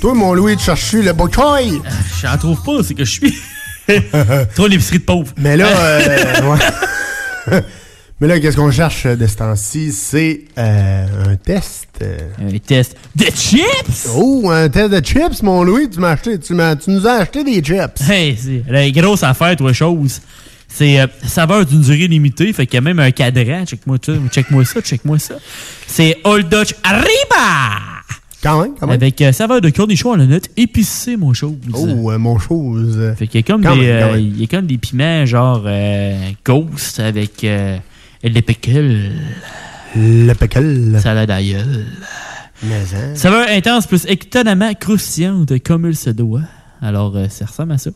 Toi, mon Louis, tu cherches le bok choy? J'en trouve pas, c'est que je suis. Trop l'épicerie de pauvre. Mais là, euh, ouais. Mais là, qu'est-ce qu'on cherche de ce temps-ci? C'est euh, un test. Un test de chips? Oh, un test de chips, mon Louis. Tu m'as acheté, tu, m'as- tu nous as acheté des chips. Hey, c'est la grosse affaire, toi, chose. C'est euh, saveur d'une durée limitée, fait qu'il y a même un cadran. Check-moi ça, check-moi ça, check-moi ça. C'est Old Dutch Arriba! Quand même, quand même. Avec euh, saveur de cornichon à la note épicée, mon chose. Oh, euh, mon chose. Fait qu'il y a comme, Quand des, même, euh, même. il y a comme des piments genre euh, Ghost avec euh, les pickles. Le pickle. Salade à gueule. Mais, hein. Saveur intense plus étonnamment croustillante comme il se doit. Alors, ça ressemble à ça.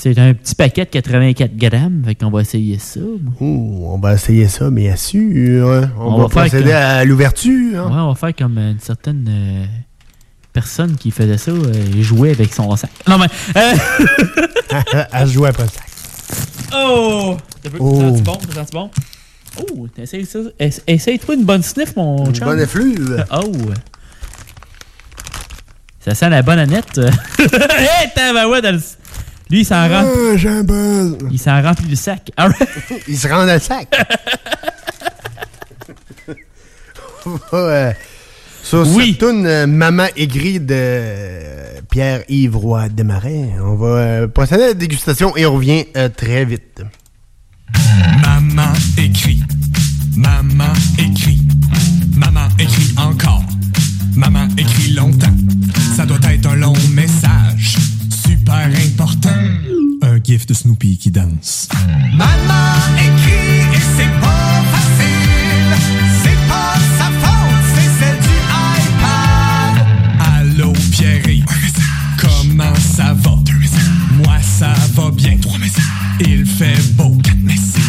C'est un petit paquet de 84 grammes. Fait qu'on va essayer ça. Oh, on va essayer ça, bien sûr. hein. On, On va, va faire procéder comme- à l'ouverture. hein. Ouais, on va faire comme une certaine euh, personne qui faisait ça, euh, jouer avec son sac. Non, mais. euh, se jouer après ça. Oh! T'as vu? Oh. Ça sent bon? Sent bon? Oh, t'essayes ça? Ess- Essaye-toi une bonne sniff, mon Une chum. bonne effluve. Oh! Ça sent la bonne Annette. Hé, tabarouette! elle- Lui, il s'en rend. Ah, j'ai un buzz. Il s'en remplit le sac. All right. Il se rend dans le sac. ouais. Sur Oui. cette toune, euh, Maman aigrie de euh, Pierre-Yves Roy Desmarais, on va euh, procéder à la dégustation et on revient euh, très vite. Maman écrit, maman écrit, maman écrit encore, maman écrit longtemps. Ça doit être un long message, super important. Un gif de Snoopy qui danse. Maman écrit et c'est pas facile, c'est pas sa faute, c'est celle du iPad. Allô Pierre, comment ça va? Moi ça va bien. Il fait beau.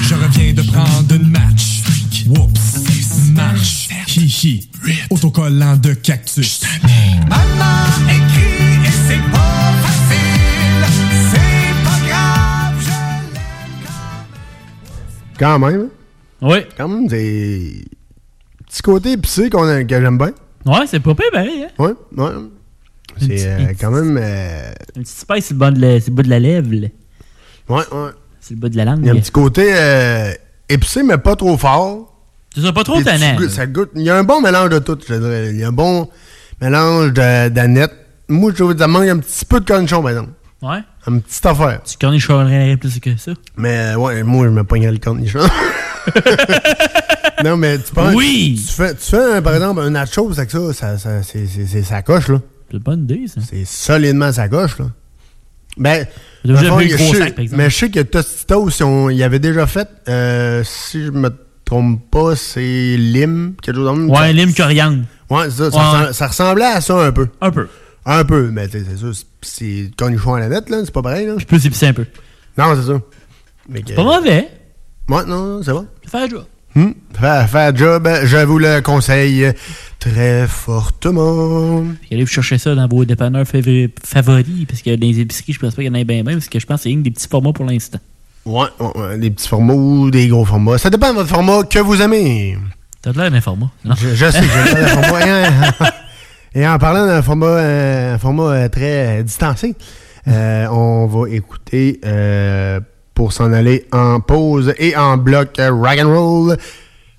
Je reviens de prendre une match. Whoops. Marche. Hihi. Autocollant de cactus. Maman écrit et c'est pas Quand même. hein? Oui. Quand même, des petits côtés épicés qu'on a- que j'aime bien. Ouais, c'est pas pire, pareil, hein? Ouais, ouais. C'est euh, quand même. euh, Un petit spice sur le bas de la, sur le bas de la lèvre. là. Ouais, ouais. C'est le bas de la langue. Il y a un petit côté euh, épicé, mais pas trop fort. C'est ça, pas trop tannant. Ça goûte. Il y a un bon mélange de tout, je dirais. Il y a un bon mélange d'aneth. Moi, je trouve que ça manque un petit peu de cornichon, par exemple. Ouais. Une petite affaire. Tu cornichonnerais plus que ça? Mais ouais, moi, je me pognerais le cornichon. non, mais tu penses. Oui! Tu fais, tu fais un- par exemple, un nacho avec ça, ça, ça c'est, sa coche, là. C'est une bonne idée, ça. C'est solidement sa coche, là. Ben. J'ai déjà vu gros sac, par exemple. Mais je sais que Tostitos, ils, ont- ils avaient déjà fait, euh, si je me trompe pas, c'est lime, quelque chose comme Ouais, lime coriandre. Ouais, ça. Ouais. ça ressemblait à ça un peu. Un peu. Un peu, mais c'est ça. c'est- C'est cornichon à la nette, là. C'est pas pareil, là. Je peux épicé un peu. Non, c'est ça. Mais que- Pas mauvais. Ouais, non, non, c'est bon. Un job. Hmm? Faire, faire job, je vous le conseille très fortement. Puis allez vous chercher ça dans vos dépanneurs favori- favoris, parce que dans les épiceries, je pense pas qu'il y en ait bien bien, parce que je pense que c'est que des petits formats pour l'instant. Ouais, ouais, ouais, des petits formats ou des gros formats. Ça dépend de votre format que vous aimez. T'as de l'air d'un format, non? Je, je sais que j'ai l'air d'un format. En, et en parlant d'un format, euh, format euh, très euh, distancé, on va écouter pour s'en aller en pause et en bloc rock and roll.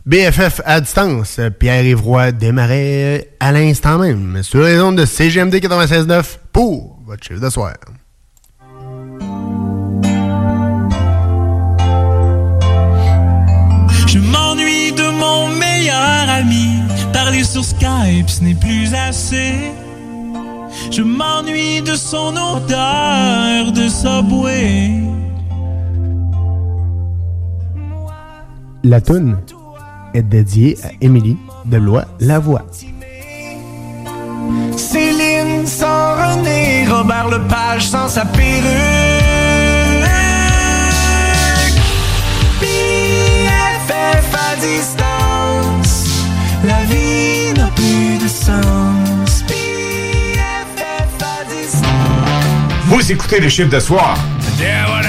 BFF à distance, Pierre-Yves Roy démarrait à l'instant même sur les ondes de CGMD 96.9 pour votre chiffre de soir. Je m'ennuie de mon meilleur ami. Parler sur Skype, ce n'est plus assez. Je m'ennuie de son odeur de Subway. La toune est dédiée à Émilie Deloy Lavoie. Céline sans René, Robert Lepage sans sa perruque. BFF à distance, la vie n'a plus de sens. Vous écoutez le chiffre de soir. Yeah,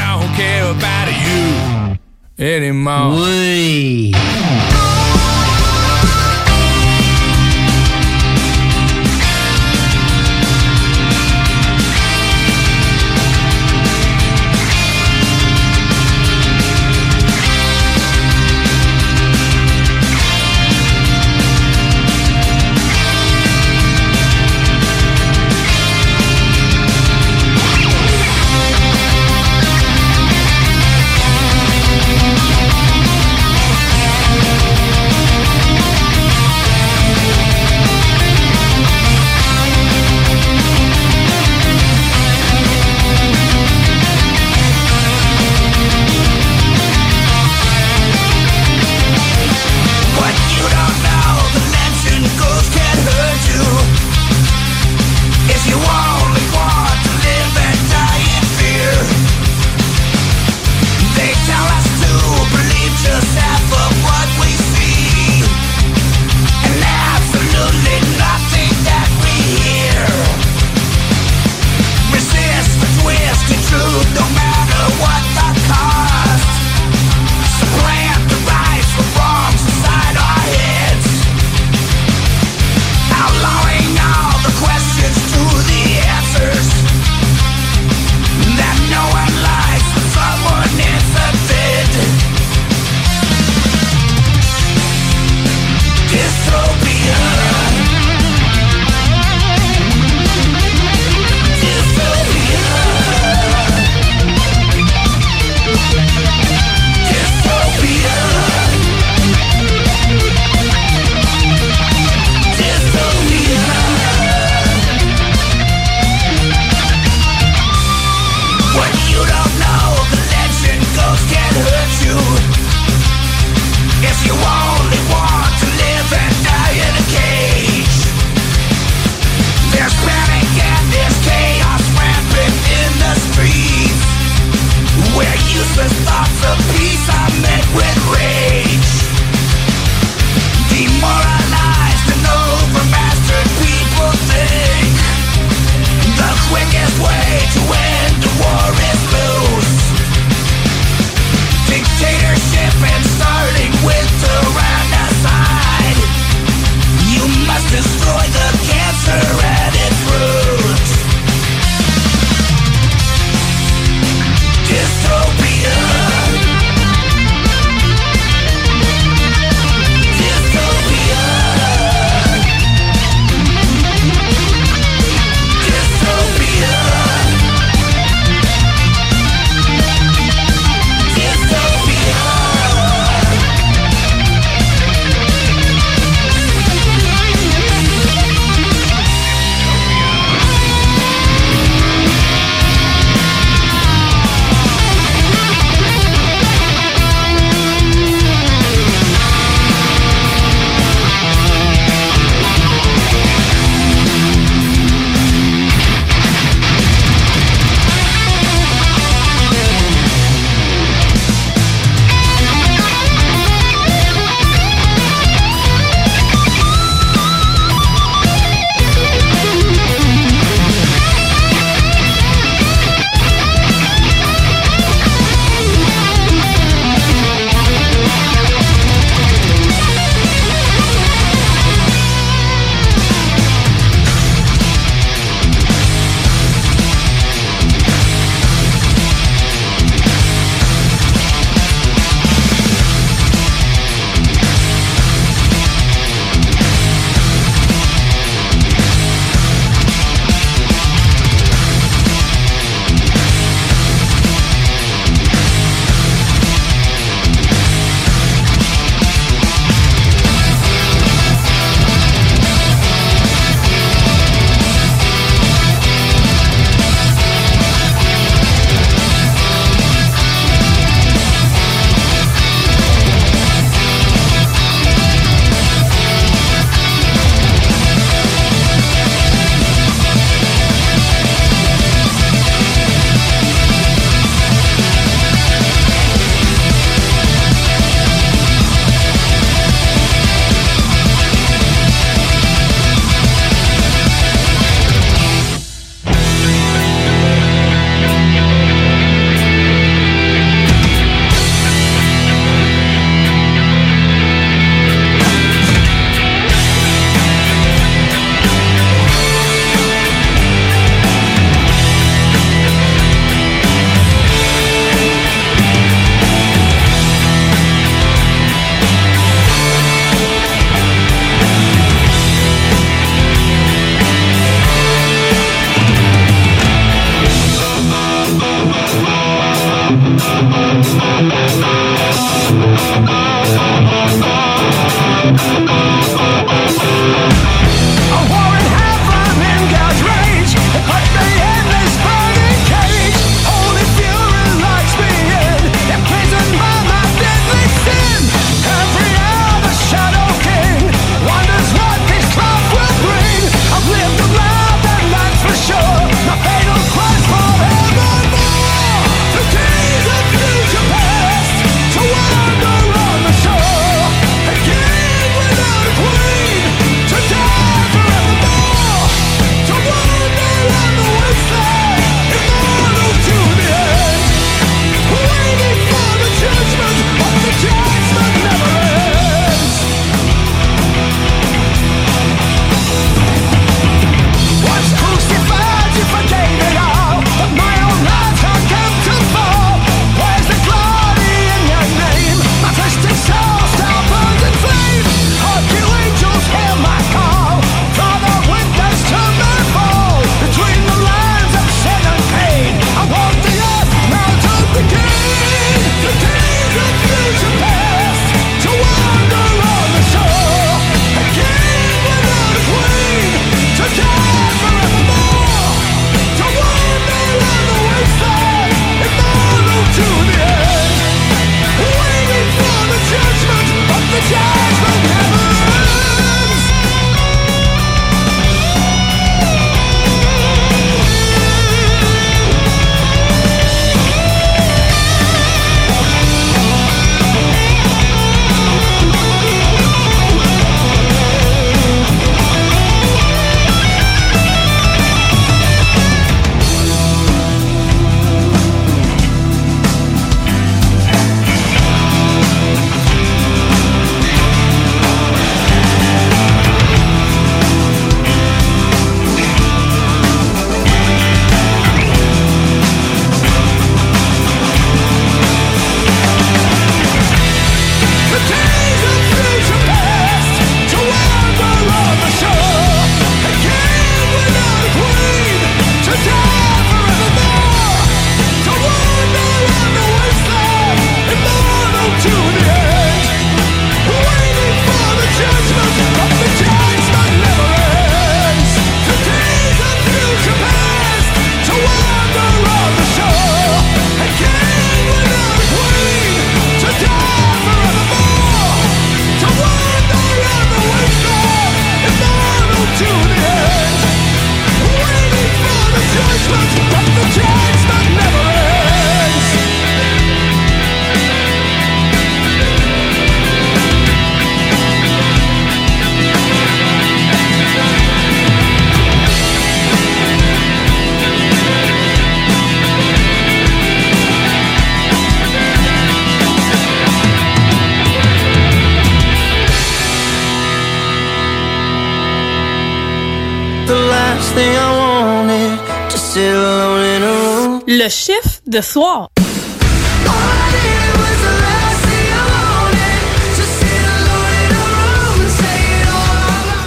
de soir.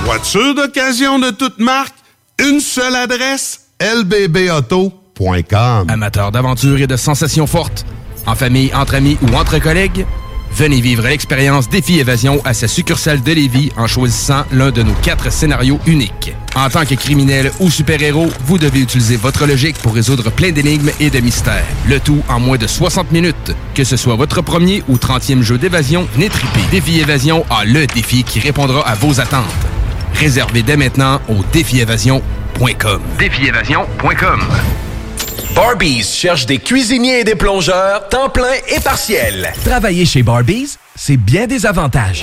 Voiture d'occasion de toute marque, une seule adresse, lbbauto.com. Amateurs d'aventure et de sensations fortes, en famille, entre amis ou entre collègues, venez vivre l'expérience Défi Évasion à sa succursale de Lévis en choisissant l'un de nos quatre scénarios uniques. En tant que criminel ou super-héros, vous devez utiliser votre logique pour résoudre plein d'énigmes et de mystères. Le tout en moins de 60 minutes. Que ce soit votre premier ou 30e jeu d'évasion, venez triper. Défi Évasion a le défi qui répondra à vos attentes. Réservez dès maintenant au défiévasion.com. Défiévasion.com. Barbies cherche des cuisiniers et des plongeurs, temps plein et partiel. Travailler chez Barbies, c'est bien des avantages.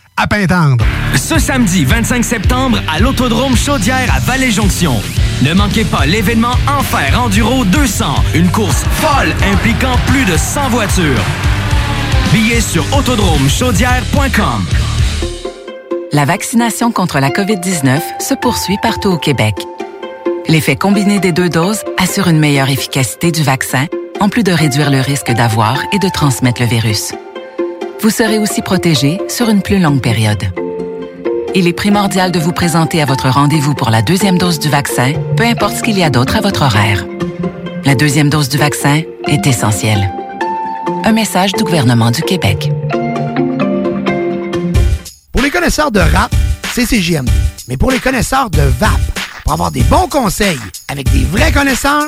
à Pintendre. Ce samedi 25 septembre à l'Autodrome Chaudière à Vallée-Jonction. Ne manquez pas l'événement Enfer Enduro 200, une course folle impliquant plus de 100 voitures. Billets sur autodromechaudière.com. La vaccination contre la COVID-19 se poursuit partout au Québec. L'effet combiné des deux doses assure une meilleure efficacité du vaccin, en plus de réduire le risque d'avoir et de transmettre le virus. Vous serez aussi protégé sur une plus longue période. Il est primordial de vous présenter à votre rendez-vous pour la deuxième dose du vaccin, peu importe ce qu'il y a d'autre à votre horaire. La deuxième dose du vaccin est essentielle. Un message du gouvernement du Québec. Pour les connaisseurs de rap, c'est CJMD. Mais pour les connaisseurs de VAP, pour avoir des bons conseils avec des vrais connaisseurs,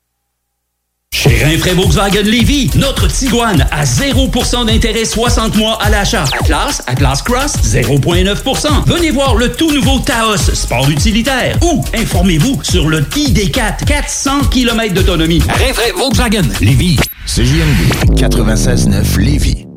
Chez Rinfraie Volkswagen Lévy, notre Tiguan à 0% d'intérêt 60 mois à l'achat. Atlas, Atlas Cross, 0,9%. Venez voir le tout nouveau Taos, sport utilitaire. Ou informez-vous sur le ID4, 400 km d'autonomie. Rinfraie Volkswagen Lévy. CJMD 96.9 Lévis.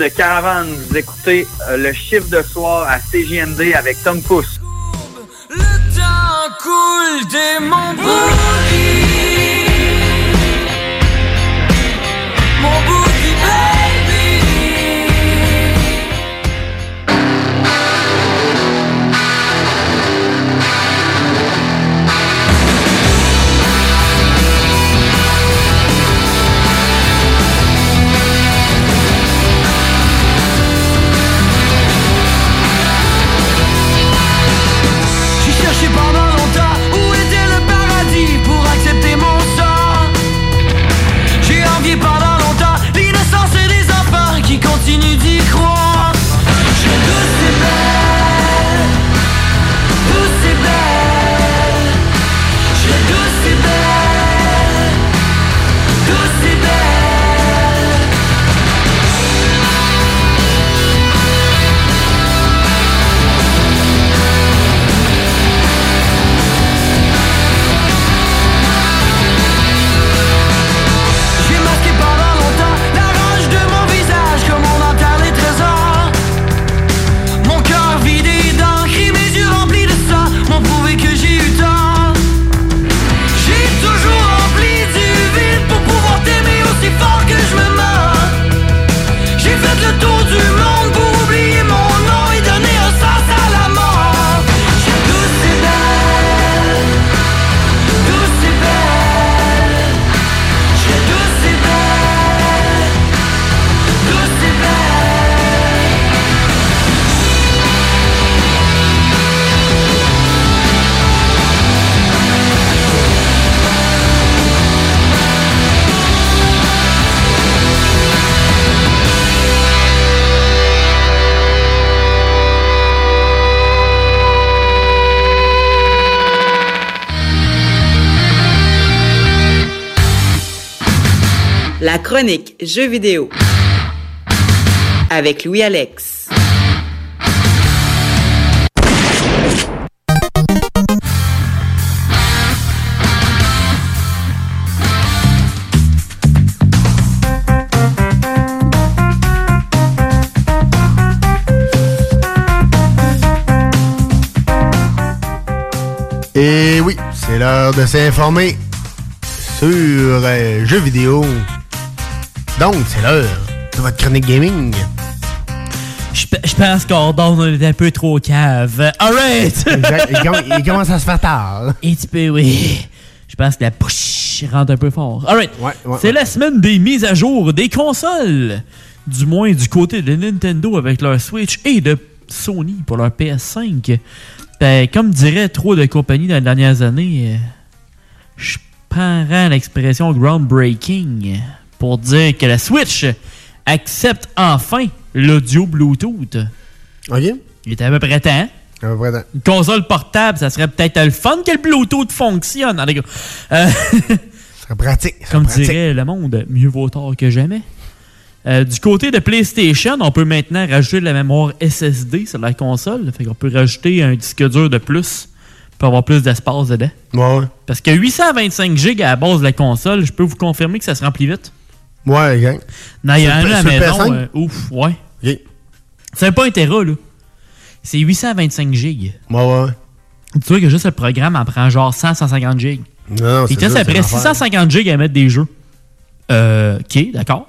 De Caravane. Vous écoutez euh, le chiffre de soir à CJMD avec Tom Pousse. Jeux vidéo avec Louis Alex. Et oui, c'est l'heure de s'informer sur euh, jeux vidéo. Donc, c'est l'heure de votre chronique gaming. Je pe- je pense qu'on on est un peu trop cave. Alright! Il il commence à se faire tard. Un petit peu, oui. Je pense que la push rentre un peu fort. Alright. ouais, C'est la semaine des mises à jour des consoles. Du moins du côté de Nintendo avec leur Switch et de Sony pour leur PS5. Ben, comme dirait trop de compagnies dans les dernières années, euh, je prendrais l'expression groundbreaking pour dire que la Switch accepte enfin l'audio Bluetooth. OK. Il était à peu près temps. À peu près temps. Une console portable, ça serait peut-être le fun que le Bluetooth fonctionne. En tout cas, euh, serait pratique. ça comme pratique. dirait le monde, mieux vaut tard que jamais. Euh, du côté de PlayStation, on peut maintenant rajouter de la mémoire SSD sur la console. Fait qu'on peut rajouter un disque dur de plus pour avoir plus d'espace dedans. Ouais, ouais. Parce que 825 GB à la base de la console, je peux vous confirmer que ça se remplit vite. Ouais, gang. Non, il y en a le- à la maison. PS5? euh, ouf, ouais. C'est pas un Tera, là. C'est 825 GB. Ouais, ouais. Tu vois que juste le programme en prend genre 100-150 GB. Non, non, te reste ça, l'affaire. 650 GB à mettre des jeux. Euh, ok, d'accord.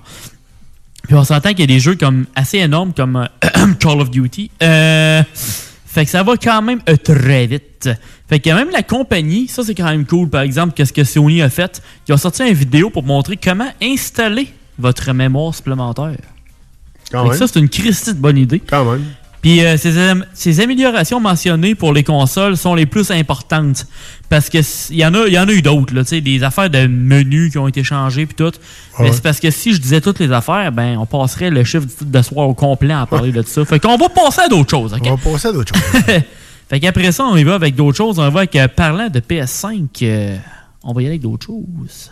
Puis on s'entend qu'il y a des jeux comme assez énormes comme euh, Call of Duty. Euh, fait que ça va quand même euh, très vite. Fait que même la compagnie, ça c'est quand même cool. Par exemple, qu'est-ce que Sony a fait Ils ont sorti une vidéo pour montrer comment installer votre mémoire supplémentaire. Quand Fait que même. ça, c'est une Christie de bonne idée. Quand même. Puis euh, ces, am- ces améliorations mentionnées pour les consoles sont les plus importantes. Parce que il y en a, il y en a eu d'autres, là, tu sais, des affaires de menus qui ont été changées puis tout. Mais Ouais. c'est parce que si je disais toutes les affaires, ben on passerait le chiffre de soir au complet à parler de ça. Fait qu'on va passer à d'autres choses. ok? On va passer à d'autres choses. Fait qu'après ça, on y va avec d'autres choses. On va avec euh, parlant de PS5, euh, on va y aller avec d'autres choses.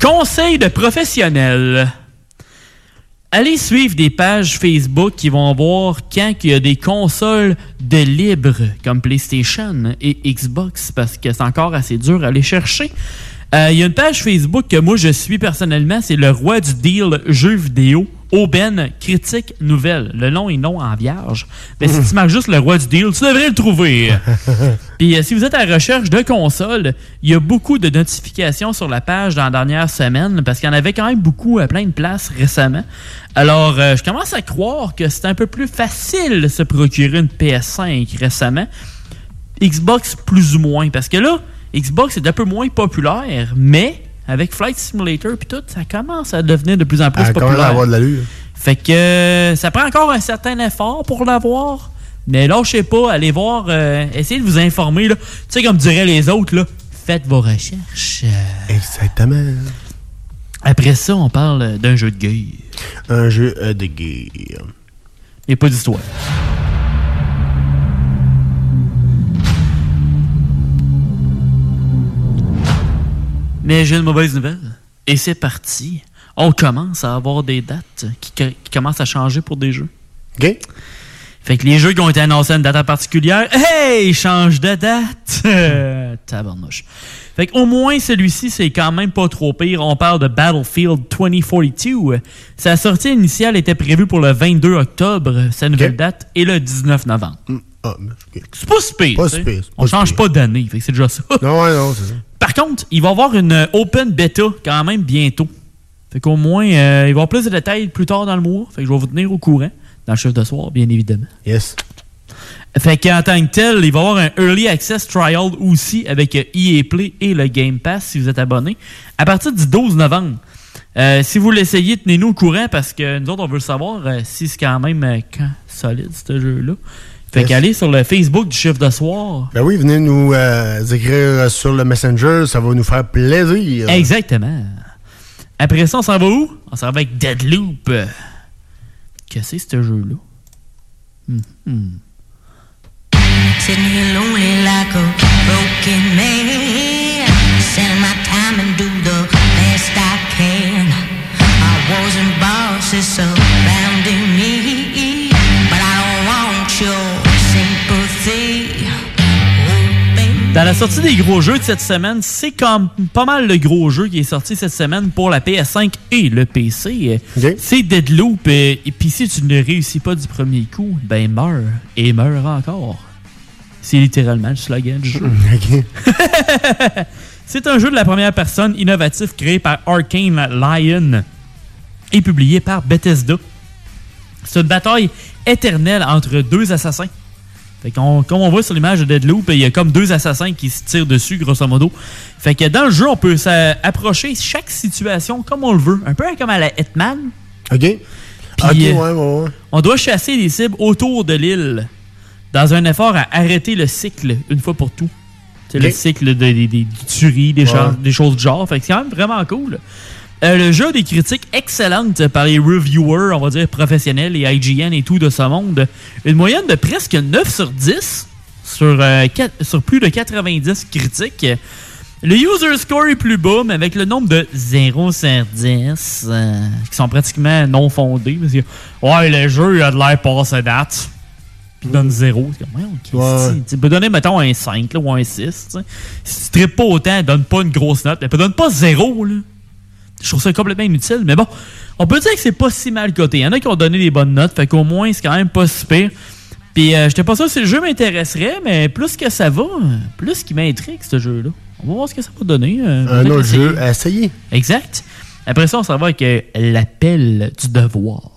Conseil de professionnel. allez suivre des pages Facebook qui vont voir quand il y a des consoles de libre comme PlayStation et Xbox parce que c'est encore assez dur à aller chercher. Euh, Il y a une page Facebook que moi je suis personnellement, c'est le roi du deal jeux vidéo. Aubaine Critique Nouvelle. Le nom est non en vierge. Mais si tu marques juste le roi du deal, tu devrais le trouver. Puis euh, si vous êtes à la recherche de consoles, il y a beaucoup de notifications sur la page dans la dernière semaine parce qu'il y en avait quand même beaucoup à plein de places récemment. Alors, euh, je commence à croire que c'est un peu plus facile de se procurer une PS5 récemment. Xbox plus ou moins. Parce que là, Xbox est un peu moins populaire, mais avec Flight Simulator puis tout, ça commence à devenir de plus en plus commence populaire. avoir de l'allure. Fait que euh, ça prend encore un certain effort pour l'avoir. Mais là, je sais pas, allez voir, euh, essayez de vous informer. là. Tu sais, comme diraient les autres, là, faites vos recherches. Exactement. Après ça, on parle d'un jeu de guerre. Un jeu euh, de guerre. Et pas d'histoire. Mais j'ai une mauvaise nouvelle. Et c'est parti. On commence à avoir des dates qui, qui commencent à changer pour des jeux. OK. Fait que les jeux qui ont été annoncés à une date en particulière, hey, change de date! Tabarnouche. Fait qu'au moins, celui-ci, c'est quand même pas trop pire. On parle de Battlefield 2042. Sa sortie initiale était prévue pour le 22 octobre. Sa nouvelle date est le 19 novembre. Ah. C'est pas si pire. Pas si pire, On change pas d'année, fait que c'est déjà ça. Non, ouais, non, c'est ça. Par contre, il va y avoir une open beta quand même bientôt. Fait qu'au moins, euh, il va y avoir plus de détails plus tard dans le mois. Fait que je vais vous tenir au courant dans le chiffre de soir, bien évidemment. Yes. Fait qu'en tant que tel, il va y avoir un Early Access Trial aussi avec euh, EA Play et le Game Pass si vous êtes abonné à partir du 12 novembre. Euh, si vous l'essayez, tenez-nous au courant parce que nous autres, on veut le savoir euh, si c'est quand même euh, quand solide ce jeu-là. Fait Yes. qu'allez sur le Facebook du chiffre de soir. Ben oui, venez nous euh, écrire sur le Messenger, ça va nous faire plaisir. Exactement. Après ça, on s'en va où? On s'en va avec Deadloop. Qu'est-ce que c'est ce jeu-là? Hmm, hmm. Sitting here lonely like a broken man. My time and do the best I can. I wasn't surrounding Dans la sortie des gros jeux de cette semaine, c'est comme pas mal le gros jeu qui est sorti cette semaine pour la PS5 et le PC. C'est Deadloop. euh, Et puis si tu ne réussis pas du premier coup, ben meurs. Et meurs encore. C'est littéralement le slogan du jeu. C'est un jeu de la première personne innovatif créé par Arcane Lion et publié par Bethesda. C'est une bataille éternelle entre deux assassins. Fait qu'on, comme on voit sur l'image de Deadloop, il y a comme deux assassins qui se tirent dessus, grosso modo. Fait que dans le jeu, on peut s'approcher chaque situation comme on le veut. Un peu comme à la Hitman. OK. Puis, ouais, euh, ouais, ouais. On doit chasser des cibles autour de l'île dans un effort à arrêter le cycle une fois pour tout. C'est le cycle de- des, tueries, des, Ouais. choses- des choses du genre. Fait que c'est quand même vraiment cool. Euh, le jeu a des critiques excellentes par les reviewers, on va dire professionnels, les IGN et tout de ce monde. Une moyenne de presque 9 sur 10 sur, euh, sur plus de 90 critiques. Le user score est plus bas, mais avec le nombre de 0 sur 10 euh, qui sont pratiquement non fondés. Parce que, ouais, le jeu il a de l'air passé date. Puis il donne 0. C'est comme, ouais, Tu peux donner, mettons, un 5 là, ou un 6. tu sais. Si tu tripes pas autant, donne pas une grosse note. Mais donne pas 0. Là. Je trouve ça complètement inutile. Mais bon, on peut dire que c'est pas si mal coté. Il y en a qui ont donné des bonnes notes. Fait qu'au moins, c'est quand même pas si pire. Puis euh, j'étais pas sûr si le jeu m'intéresserait, mais plus que ça va, plus qu'il m'intrigue ce jeu-là. On va voir ce que ça va donner. euh, Un autre essayer. jeu à essayer. Exact. Après ça, on s'en va avec euh, l'appel du devoir.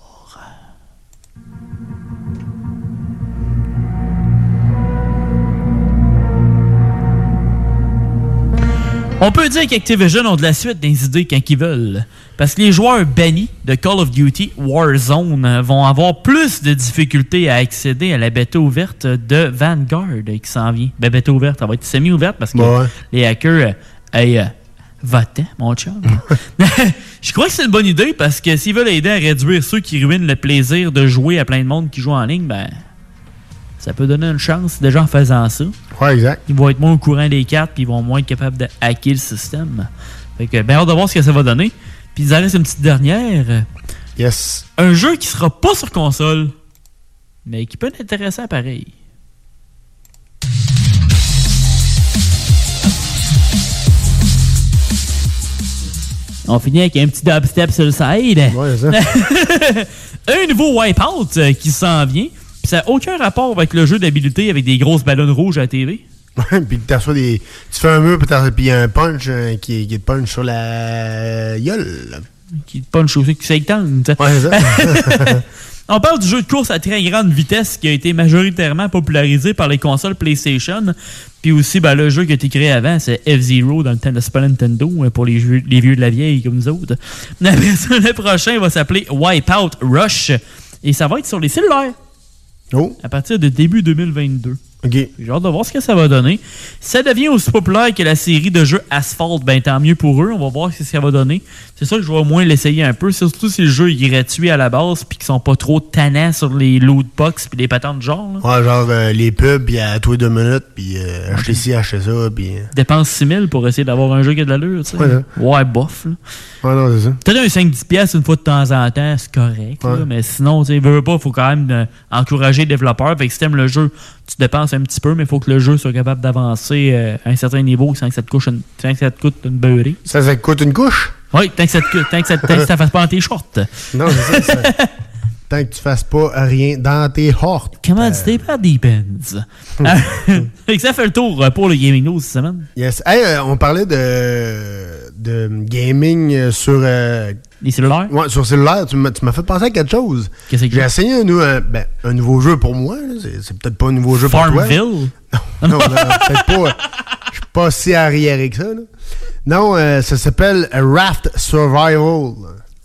On peut dire qu'Activision ont de la suite des idées quand ils veulent. Parce que les joueurs bannis de Call of Duty Warzone vont avoir plus de difficultés à accéder à la bêta ouverte de Vanguard qui s'en vient. Ben, bêta ouverte, ça va être semi-ouverte parce que Ouais. les hackers, euh, hey, euh, va-t'en, mon chum. Je crois que c'est une bonne idée parce que s'ils veulent aider à réduire ceux qui ruinent le plaisir de jouer à plein de monde qui joue en ligne, ben, ça peut donner une chance déjà en faisant ça. Ouais, exact. Ils vont être moins au courant des cartes puis ils vont moins être capables de hacker le système. Fait que, ben, hâte de voir ce que ça va donner. Puis, il en reste une petite dernière. Yes. Un jeu qui sera pas sur console, mais qui peut être intéressant pareil. On finit avec un petit dubstep sur le side. un nouveau Wipeout euh, qui s'en vient. Puis ça n'a aucun rapport avec le jeu d'habileté avec des grosses ballons rouges à la TV. Ouais, puis t'as des. Tu fais un mur, puis il y a un punch euh, qui, qui te punch sur la gueule. Qui te punch aussi, qui s'étende. Ouais, c'est ça. On parle du jeu de course à très grande vitesse qui a été majoritairement popularisé par les consoles PlayStation. Puis aussi, ben, le jeu qui a été créé avant, c'est F-Zero dans le temps de Super Nintendo euh, pour les, vieux- les vieux de la vieille comme nous autres. Ça, le prochain va s'appeler Wipeout Rush. Et ça va être sur les cellulaires. Oh. À partir de début 2022. OK. J'ai hâte de voir ce que ça va donner. Si ça devient aussi populaire que la série de jeux Asphalt, ben tant mieux pour eux. On va voir ce que ça va donner. C'est ça que je vais au moins l'essayer un peu. Surtout si le jeu est gratuit à la base puis qu'ils sont pas trop tannants sur les loot box puis les patentes de genre. là. Ouais, genre euh, les pubs, puis à tous les deux minutes, puis euh, acheter ci, acheter ça, puis. euh, Dépense 6000 pour essayer d'avoir un jeu qui a de l'allure, tu sais. Ouais, bof. là. Ouais, non, c'est ça. Peut-être un 5-10$ piastres une fois de temps en temps, c'est correct. là, mais sinon, tu sais, veux pas, faut quand même euh, encourager les développeurs. Fait que si t'aimes le jeu, tu dépenses un petit peu, mais il faut que le jeu soit capable d'avancer euh, à un certain niveau sans que ça te, couche une, sans que ça te coûte une beurrée. Ça, ça te coûte une couche? Oui, tant que ça te, coûte- tant que ça, tant que ça fasse pas dans tes shorts. Non, c'est ça. Tant que tu fasses pas rien dans tes hortes. Comment dit par Depends. Ah, fait que ça fait le tour euh, pour le Gaming News cette semaine. Yes. Hey, euh, on parlait de, de gaming euh, sur. euh, Les cellulaires? Ouais, sur cellulaire. Tu m'as fait penser à quelque chose. Qu'est-ce que J'ai essayé un, un- ben, un nouveau jeu pour moi. C'est peut-être pas un nouveau jeu pour toi. Farmville? Non, non, non, peut-être pas. Je suis pas si arriéré que ça. là. Non, euh, ça s'appelle Raft Survival.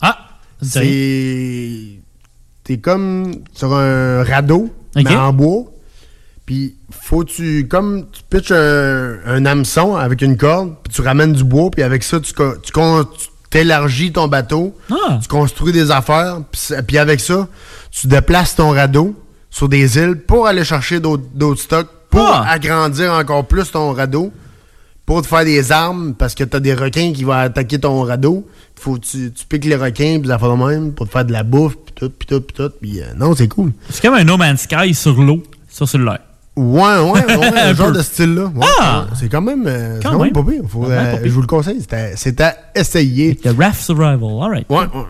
Ah! C'est. T'es comme sur un radeau, mais en bois. Puis, faut tu. Comme tu pitches un, un hameçon avec une corde, puis tu ramènes du bois, puis avec ça, tu, tu, tu t'élargis ton bateau. Ah. Tu construis des affaires, puis avec ça, tu déplaces ton radeau sur des îles pour aller chercher d'autres stocks, pour Ah. agrandir encore plus ton radeau, pour te faire des armes, parce que t'as des requins qui vont attaquer ton radeau. Faut que tu, tu piques les requins, puis ça fait de même, pour te faire de la bouffe, puis tout, puis tout, puis tout. Puis euh, non, c'est cool. C'est comme un No Man's Sky sur l'eau, sur cellulaire. Ouais, ouais, ouais, Un genre de style-là. Ouais, Ah! ouais, c'est quand même, euh, Quand même pas pire. Faut, euh, pire. je vous le conseille, c'est à, essayer. The Raft Survival, alright. Ouais, ouais.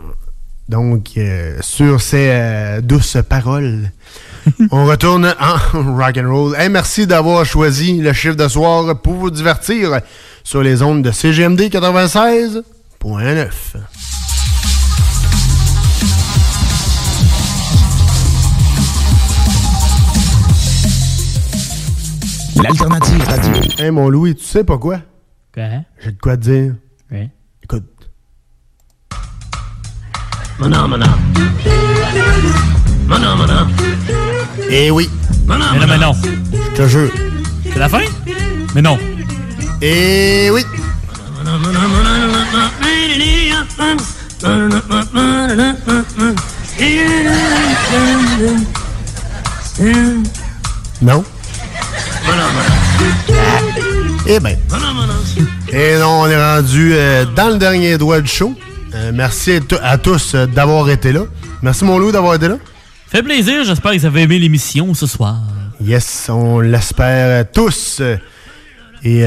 Donc, euh, sur ces euh, douces paroles, on retourne en rock and roll. Hey, merci d'avoir choisi le chiffre de soir pour vous divertir sur les ondes de CGMD 96.9. L'alternative radio. Hey, mon Louis, tu sais pas quoi? Quoi? J'ai de quoi te dire. Ouais. Écoute. Manan, manan. Manan, manan. Eh oui. Manan, Mais non, mais non. Je te jure. C'est la fin? Mais non. Eh oui. Non? Eh ben. Et non, on est rendu euh, dans le dernier doigt du show. Euh, merci à, to- à tous euh, d'avoir été là. Merci mon loup d'avoir été là. Fait plaisir, j'espère que vous avez aimé l'émission ce soir. Yes, on l'espère tous. Et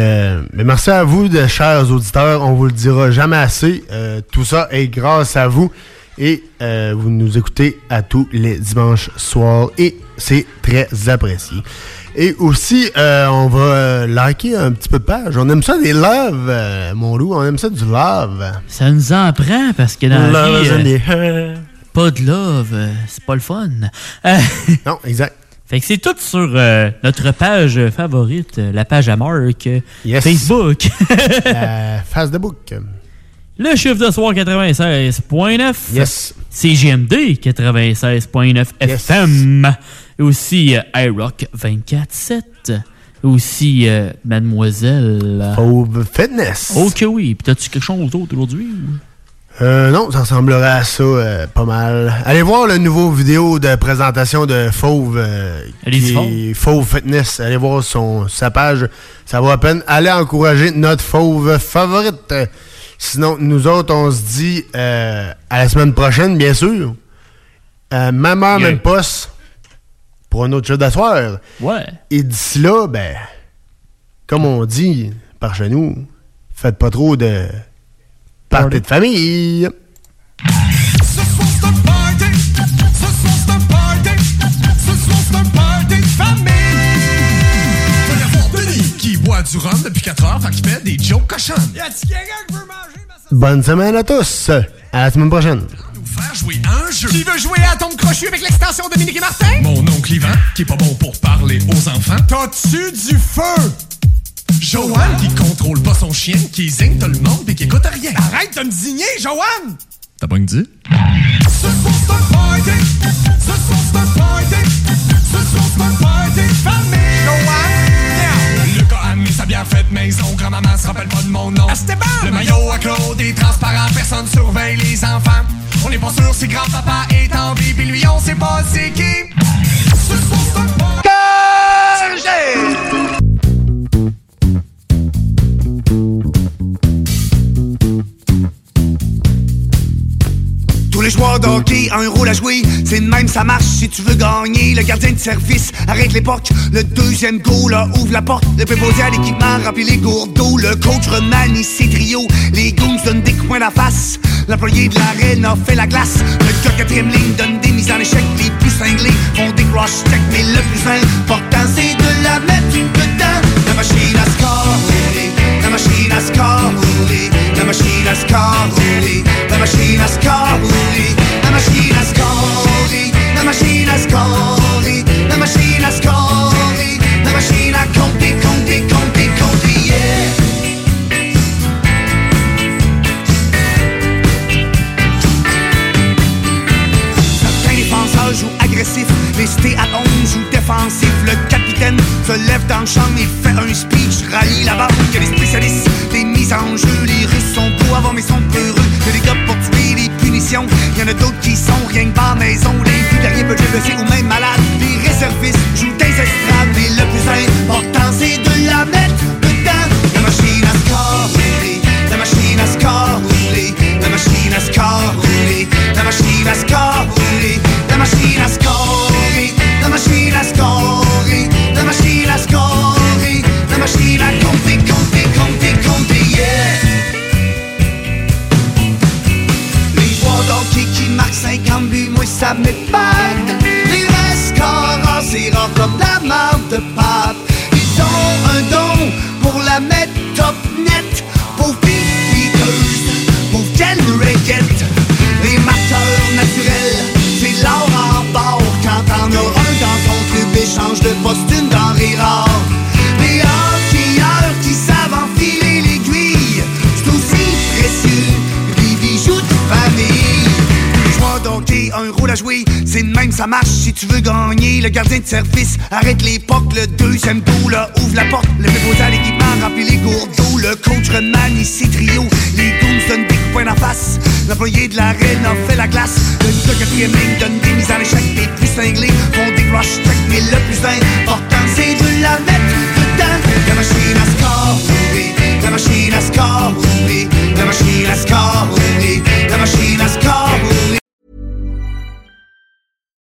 mais merci à vous, de chers auditeurs. On vous le dira jamais assez. Tout ça est grâce à vous. Et vous nous écoutez à tous les dimanches soirs. Et c'est très apprécié. Et aussi, euh, on va liker un petit peu de page. On aime ça des loves, euh, mon loup. On aime ça du love. Ça nous en prend parce que dans la Love vie, is in euh, pas de love, c'est pas le fun. Non, exact. Fait que c'est tout sur notre page favorite, la page à Marc, euh, Facebook. La face de bouc. Le chiffre de soir 96.9. Yes. CGMD 96.9 FM. Aussi euh, iRock 24.7. Aussi euh, Mademoiselle. Fauve Fitness. Ok, oui. Puis t'as-tu quelque chose d'autre aujourd'hui? ou? Euh, non, ça ressemblerait à ça euh, pas mal. Allez voir le nouveau vidéo de présentation de Fauve. euh, Allez-y qui est Fauve Fitness. Allez voir son, sa page. Ça vaut la peine. Allez encourager notre Fauve favorite. Sinon, nous autres, on se dit à la semaine prochaine, bien sûr. Même heure, Yeah. même poste pour un autre jeu d'asseoir. Ouais. Et d'ici là, ben, comme on dit par chez nous, faites pas trop de parties de famille. Ce soir c'est un party, ce soir c'est un party, ce soir c'est un party de famille. Va y avoir Denis qui boit du rhum depuis 4 heures, fait qu'il fait des jokes cochonnes. Y'a t quelqu'un qui veut manger Bonne semaine à tous. À la semaine prochaine. Nous faire jouer un jeu. Qui veut jouer à tombe crochu avec l'extension Dominique et Martin? Mon oncle Yvan, qui est pas bon pour parler aux enfants. T'as-tu du feu? Joanne, qui contrôle pas son chien, qui zing tout le monde et qui écoute rien. Arrête de me digner, Joanne! T'as pas une dit? Ce soir c'est un party, ce soir c'est un party, ce soir c'est un party de famille. Joanne! Le gars a mis sa bière faite maison, grand-maman se rappelle pas de mon nom. Esteban! Le maillot à Claude est transparent, personne surveille les enfants. On n'est pas sûr si grand-papa est en vie, puis lui on sait pas c'est qui. Ce soir c'est un party. Tous les joueurs de hockey ont un rôle à jouer, c'est de même ça marche si tu veux gagner. Le gardien de service arrête l'époque, le deuxième goal ouvre la porte, le préposé à l'équipement remplit les gourdes d'eau, le coach remanie ses trios, les goons donnent des coups poing la face, l'employé de l'arène a fait la glace, le gars quatrième ligne donne des mises en échec, les plus cinglés font des cross check, mais le plus important c'est de la mettre dedans. La machine à score, machine à score, roulé, la machine à score, roulé, la machine à score, roulé, la machine à score, roulé, la machine à score, roulé, la machine à score, roulé, la machine à compter, compter, compter, compter, yeah. Certains défenseurs jouent agressif, les stay at home jouent défensif. Le se lève dans le champ et fait un speech, rallie banque. Que les spécialistes des mises en jeu, les Russes sont beaux avant mais sont peureux. Que les gars pour tuer les punitions, y en a d'autres qui sont rien que par maison. Les guerriers peuvent blessés ou même malades. Les réservistes jouent des estrades, mais le plus important c'est de la mettre dedans. La machine à score, la machine à score, la machine à score, la machine à score, la machine à score, machine à compter, compter, compter, compter, yeah. Les joueurs d'hockey qui marquent 50 buts, moi ça m'épate. Les vrais scoreurs, c'est rare comme la marque de pape. Ils ont un don pour la mettre top net. Pauvres beaters, pauvres Ken Rickett. Les marqueurs naturels, c'est l'or en bord. Quand t'en as un dans ton club, échange de poste une denrée rare. Un rôle à jouer, c'est de même ça marche. Si tu veux gagner. Le gardien de service arrête l'époque, le deuxième goal ouvre la porte, le préposé à l'équipement remplit les gourdes d'eau, le coach remanie ses trios, les goons donnent des coups en face, l'employé de l'arène a fait la glace, le quatrième ligne donne des mises en échec, les plus cinglés font des rush check, mais le plus important c'est de la mettre dedans. La machine à score, roulé, la machine à score, roulé, la machine à score, roulé, la machine à score, roulé.